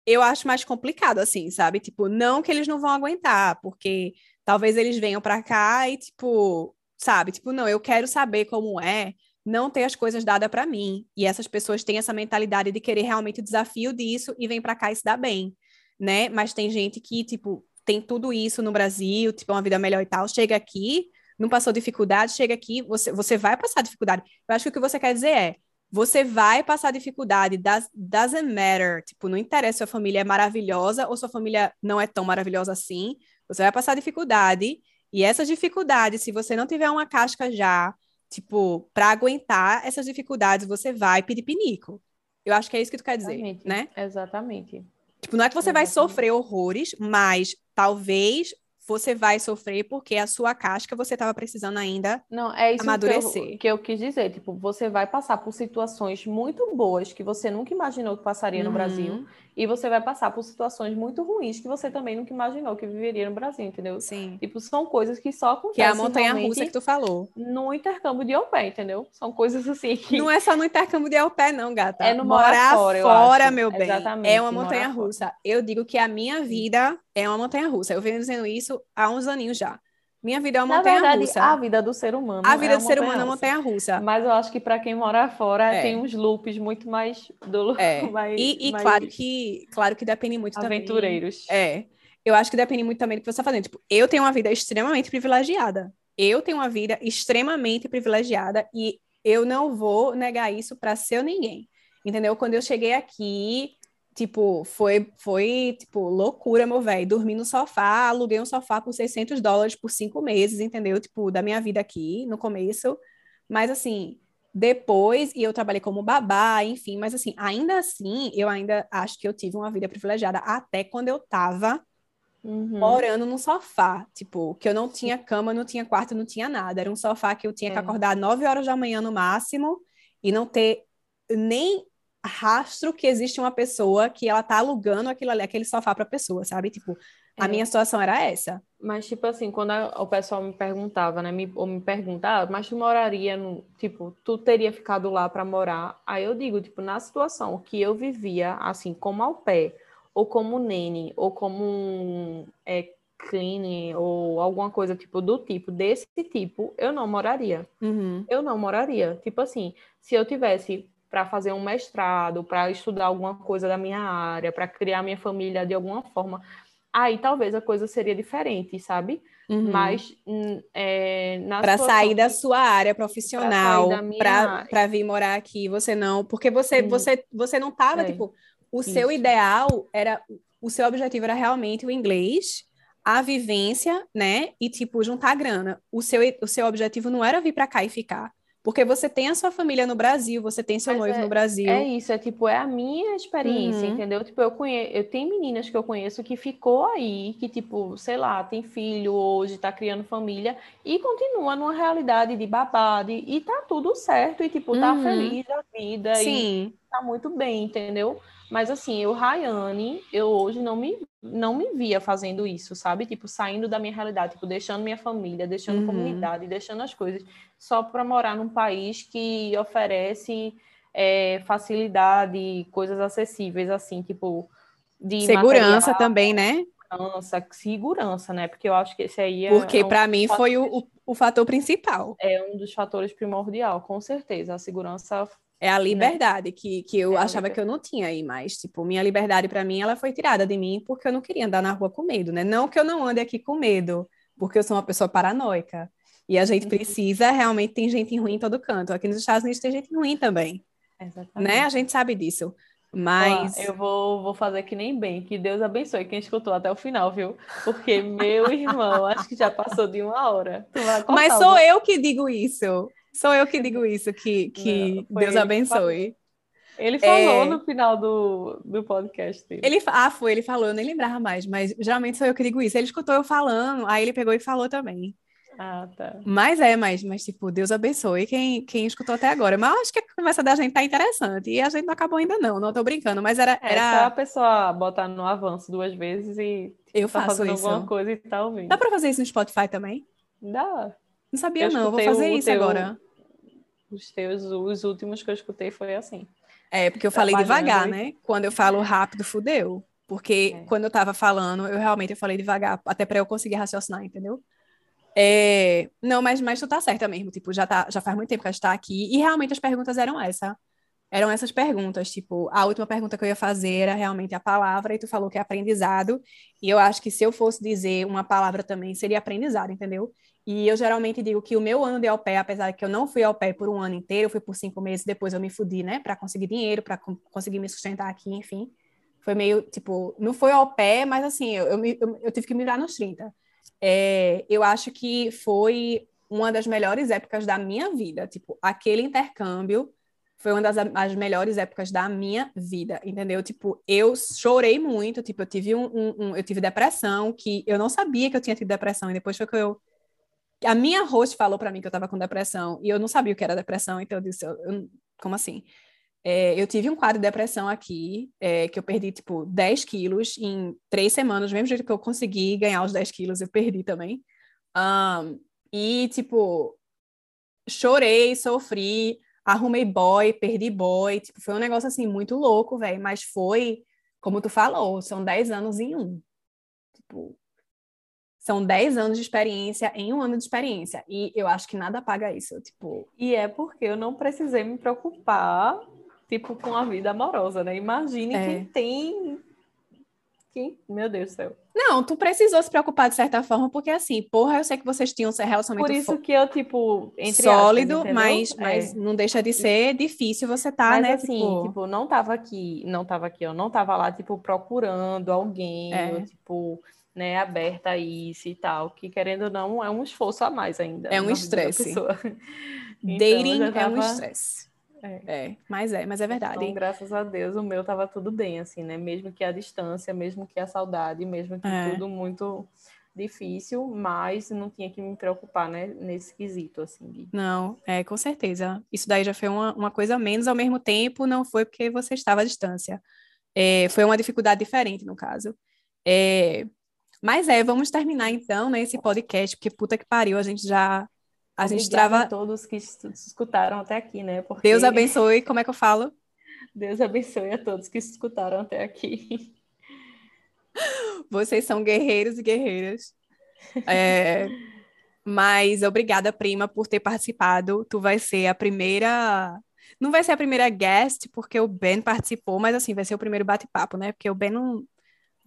eu acho mais complicado, assim, sabe? Tipo, não que eles não vão aguentar, porque talvez eles venham para cá e, tipo, sabe? Tipo, não, eu quero saber como é não ter as coisas dadas para mim. E essas pessoas têm essa mentalidade de querer realmente o desafio disso e vem para cá e se dá bem, né? Mas tem gente que, tipo, tem tudo isso no Brasil, tipo, uma vida melhor e tal, chega aqui, não passou dificuldade, chega aqui, você, você vai passar dificuldade. Eu acho que o que você quer dizer é, você vai passar dificuldade, does, doesn't matter. Tipo, não interessa se sua família é maravilhosa ou sua família não é tão maravilhosa assim. Você vai passar dificuldade E essas dificuldades, se você não tiver uma casca já, tipo, para aguentar essas dificuldades, você vai pedir pinico. Eu acho que é isso que tu quer dizer, Exatamente. né? Exatamente. Tipo, não é que você vai Exatamente. sofrer horrores, mas talvez você vai sofrer porque a sua casca você estava precisando ainda. Não, é isso que Amadurecer. eu, que eu quis dizer. Tipo, você vai passar por situações muito boas que você nunca imaginou que passaria no Uhum. Brasil. E você vai passar por situações muito ruins que você também nunca imaginou que viveria no Brasil, entendeu? Sim. Tipo, são coisas que só Que é a acontecem montanha russa que tu falou. no intercâmbio de au pair, entendeu? São coisas assim que... Não é só no intercâmbio de au pair, não, gata. É no morar fora, acho. meu bem. Exatamente, É uma montanha fora. russa. Eu digo que a minha vida é uma montanha russa. Eu venho dizendo isso há uns aninhos já. Minha vida é uma Na montanha verdade, russa. a vida do ser humano A vida é do uma ser humano é uma montanha-russa. montanha russa. Mas eu acho que para quem mora fora É. tem uns loops muito mais do É. mais, E, e mais claro que claro que depende muito também. aventureiros. É. Eu acho que depende muito também do que você está fazendo. Tipo, eu tenho uma vida extremamente privilegiada. Eu tenho uma vida extremamente privilegiada e eu não vou negar isso para ser ninguém. Entendeu? Quando eu cheguei aqui, tipo, foi, foi tipo, loucura, meu velho. Dormi no sofá, aluguei um sofá por 600 dólares por cinco meses, entendeu? Tipo, da minha vida aqui, no começo. Mas, assim, depois, e eu trabalhei como babá, enfim, mas, assim, ainda assim, eu ainda acho que eu tive uma vida privilegiada até quando eu tava Uhum. morando num sofá, tipo, que eu não tinha cama, não tinha quarto, não tinha nada. Era um sofá que eu tinha que É. acordar 9 horas da manhã no máximo e não ter nem rastro que existe uma pessoa que ela tá alugando aquilo ali, aquele sofá pra pessoa, sabe? Tipo, a É. minha situação era essa. Mas, tipo assim, quando a- o pessoal me perguntava, né? Me, ou me pergunta, ah, mas tu moraria no. Tipo, tu teria ficado lá para morar? Aí eu digo, tipo, na situação que eu vivia, assim, como ao pé, ou como nene, ou como um é, cleaning, ou alguma coisa tipo do tipo, desse tipo, eu não moraria. Uhum. Eu não moraria. Tipo assim, se eu tivesse para fazer um mestrado, para estudar alguma coisa da minha área, para criar minha família de alguma forma, aí talvez a coisa seria diferente, sabe? Uhum. Mas hum, é, Para sair da sua área profissional, para vir morar aqui, você não, porque você Hum. você você não tava, É. tipo, o seu Isso. ideal era o seu objetivo era realmente o inglês, a vivência, né? E tipo juntar grana. O seu o seu objetivo não era vir para cá e ficar, porque você tem a sua família no Brasil, você tem seu Mas noivo é- no Brasil. É isso, é tipo, é a minha experiência, Uhum. entendeu? Tipo, eu conheço, eu tenho meninas que eu conheço que ficou aí, que, tipo, sei lá, tem filho hoje, tá criando família, e continua numa realidade de babado, e, e tá tudo certo, e, tipo, tá Uhum. feliz da vida, e Sim. tá muito bem, entendeu? Mas assim, eu, Rayane, eu hoje não me, não me via fazendo isso, sabe? Tipo, saindo da minha realidade, tipo, deixando minha família, deixando Uhum. comunidade, deixando as coisas, só para morar num país que oferece é, facilidade, coisas acessíveis, assim, tipo, de Segurança material, também, né? segurança, segurança, né? Porque eu acho que esse aí é, Porque é um, para mim foi o, o, o fator principal. é um dos fatores primordial, com certeza. A segurança É a liberdade que, que eu É achava que eu não tinha aí mais. Tipo, minha liberdade para mim, ela foi tirada de mim porque eu não queria andar na rua com medo, né? Não que eu não ande aqui com medo, porque eu sou uma pessoa paranoica. E a gente Uhum. precisa, realmente tem gente ruim em todo canto. Aqui nos Estados Unidos tem gente ruim também, Exatamente. né? A gente sabe disso. Ó, Mas eu vou, vou fazer que nem bem, que Deus abençoe quem escutou até o final, viu? Porque meu irmão, acho que já passou de uma hora. Mas sou eu que digo isso. Sou eu que digo isso, que, que Não, Deus abençoe. Ele falou É. no final do, do podcast dele. Ele, ah, foi, ele falou, eu nem lembrava mais, mas geralmente sou eu que digo isso. Ele escutou eu falando, aí ele pegou e falou também. Ah, tá. Mas é, mas, mas tipo, Deus abençoe quem, quem escutou até agora. Mas eu acho que a conversa da gente tá interessante. E a gente não acabou ainda, não. Não tô brincando, mas era. É só a era... pessoa botar no avanço duas vezes e Eu tá faço fazendo isso. alguma coisa e tá ouvindo. Dá pra fazer isso no Spotify também? Dá. Não sabia, Eu não. Vou fazer o isso teu- agora. Os teus, os últimos que eu escutei foi assim. É, porque eu falei devagar, né? Quando eu falo rápido, fudeu. Porque É. quando eu tava falando, eu realmente eu falei devagar, até pra eu conseguir raciocinar, entendeu? É, Não, mas, mas tu tá certa mesmo, tipo, já, tá, já faz muito tempo que a gente tá aqui, e realmente as perguntas eram essa. Eram essas perguntas, tipo, a última pergunta que eu ia fazer era realmente a palavra, e tu falou que é aprendizado, e eu acho que se eu fosse dizer uma palavra também, seria aprendizado, entendeu? E eu geralmente digo que o meu ano de au pair, apesar de que eu não fui au pair por um ano inteiro, fui por cinco meses, depois eu me fudi, né, para conseguir dinheiro, para conseguir me sustentar aqui, enfim. Foi meio, tipo, não foi au pair, mas assim, eu, eu, eu, tive que me virar nos 30. é, eu acho que foi uma das melhores épocas da minha vida. Tipo, aquele intercâmbio foi uma das as melhores épocas da minha vida, entendeu? Tipo, eu chorei muito, tipo, eu tive um, um, um, eu tive depressão, que eu não sabia que eu tinha tido depressão, e depois foi que eu a minha host falou para mim que eu tava com depressão, e eu não sabia o que era depressão, então eu disse, eu, eu, como assim? É, eu tive um quadro de depressão aqui, é, que eu perdi, tipo, 10 quilos em três semanas, do mesmo jeito que eu consegui ganhar os 10 quilos, eu perdi também. Um, e, tipo, chorei, sofri, arrumei boy, perdi boy, tipo, foi um negócio, assim, muito louco, velho, mas foi, como tu falou, são 10 anos em um. Tipo, são 10 anos de experiência em um ano de experiência. E eu acho que nada paga isso. Tipo. E é porque eu não precisei me preocupar tipo, com a vida amorosa, né? Imagine é. quem tem. Quem... Meu Deus do céu. Não, tu precisou se preocupar de certa forma, porque assim, porra, eu sei que vocês tinham um relacionamento Por isso que eu, tipo, entre sólido, aspas, mas, mas é. não deixa de ser difícil você tá, mas, né? assim, tipo... tipo... não tava aqui, não tava aqui, eu não tava lá, tipo, procurando alguém, é. eu, tipo, né, aberta a isso e tal, que querendo ou não, é um esforço a mais ainda. É um estresse. então, Dating tava... é um estresse. É. é. mas é, mas é verdade. Então, graças a Deus, o meu tava tudo bem, assim, né? Mesmo que a distância, mesmo que a saudade, mesmo que é. tudo muito difícil, mas não tinha que me preocupar, né, nesse quesito, assim. Não, é, com certeza. Isso daí já foi uma, uma coisa menos, ao mesmo tempo, não foi porque você estava à distância. É, foi uma dificuldade diferente, no caso. É, mas é, vamos terminar então, né, esse podcast, porque puta que pariu, a gente já a gente trava. a todos que escutaram até aqui, né? Porque... Deus abençoe, como é que eu falo? Deus abençoe a todos que escutaram até aqui. Vocês são guerreiros e guerreiras. É... Mas obrigada, prima, por ter participado. Tu vai ser a primeira. Não vai ser a primeira guest, porque o Ben participou, mas assim, vai ser o primeiro bate-papo, né? Porque o Ben não.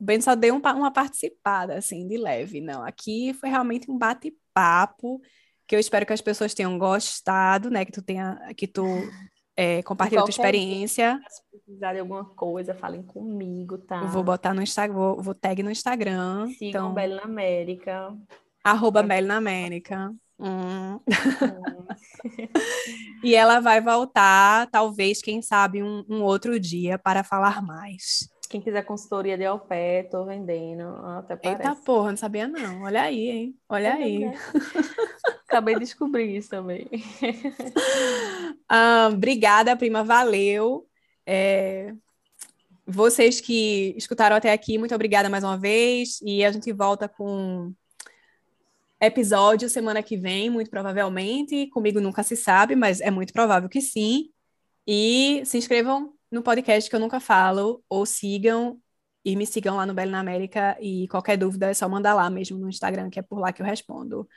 O Ben só deu um, uma participada, assim, de leve. Não, aqui foi realmente um bate-papo que eu espero que as pessoas tenham gostado, né? Que tu tenha, que tu é, compartilhou tua experiência. Se precisarem de alguma coisa, falem comigo, tá? Eu vou botar no Instagram, vou, vou tag no Instagram. Sigam então, Bela na América. Arroba Bela na América. Hum. e ela vai voltar, talvez, quem sabe, um, um outro dia para falar mais. Quem quiser consultoria de ao pé, tô vendendo. Até parece. Eita porra, não sabia não. Olha aí, hein? Olha aí. Acabei de descobrir isso também. ah, obrigada, prima. Valeu. É... Vocês que escutaram até aqui, muito obrigada mais uma vez. E a gente volta com episódio semana que vem, muito provavelmente. Comigo nunca se sabe, mas é muito provável que sim. E se inscrevam no podcast que eu nunca falo, ou sigam e me sigam lá no Belo na América. E qualquer dúvida é só mandar lá mesmo no Instagram, que é por lá que eu respondo.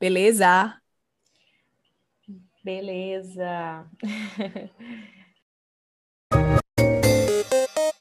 Beleza? Beleza.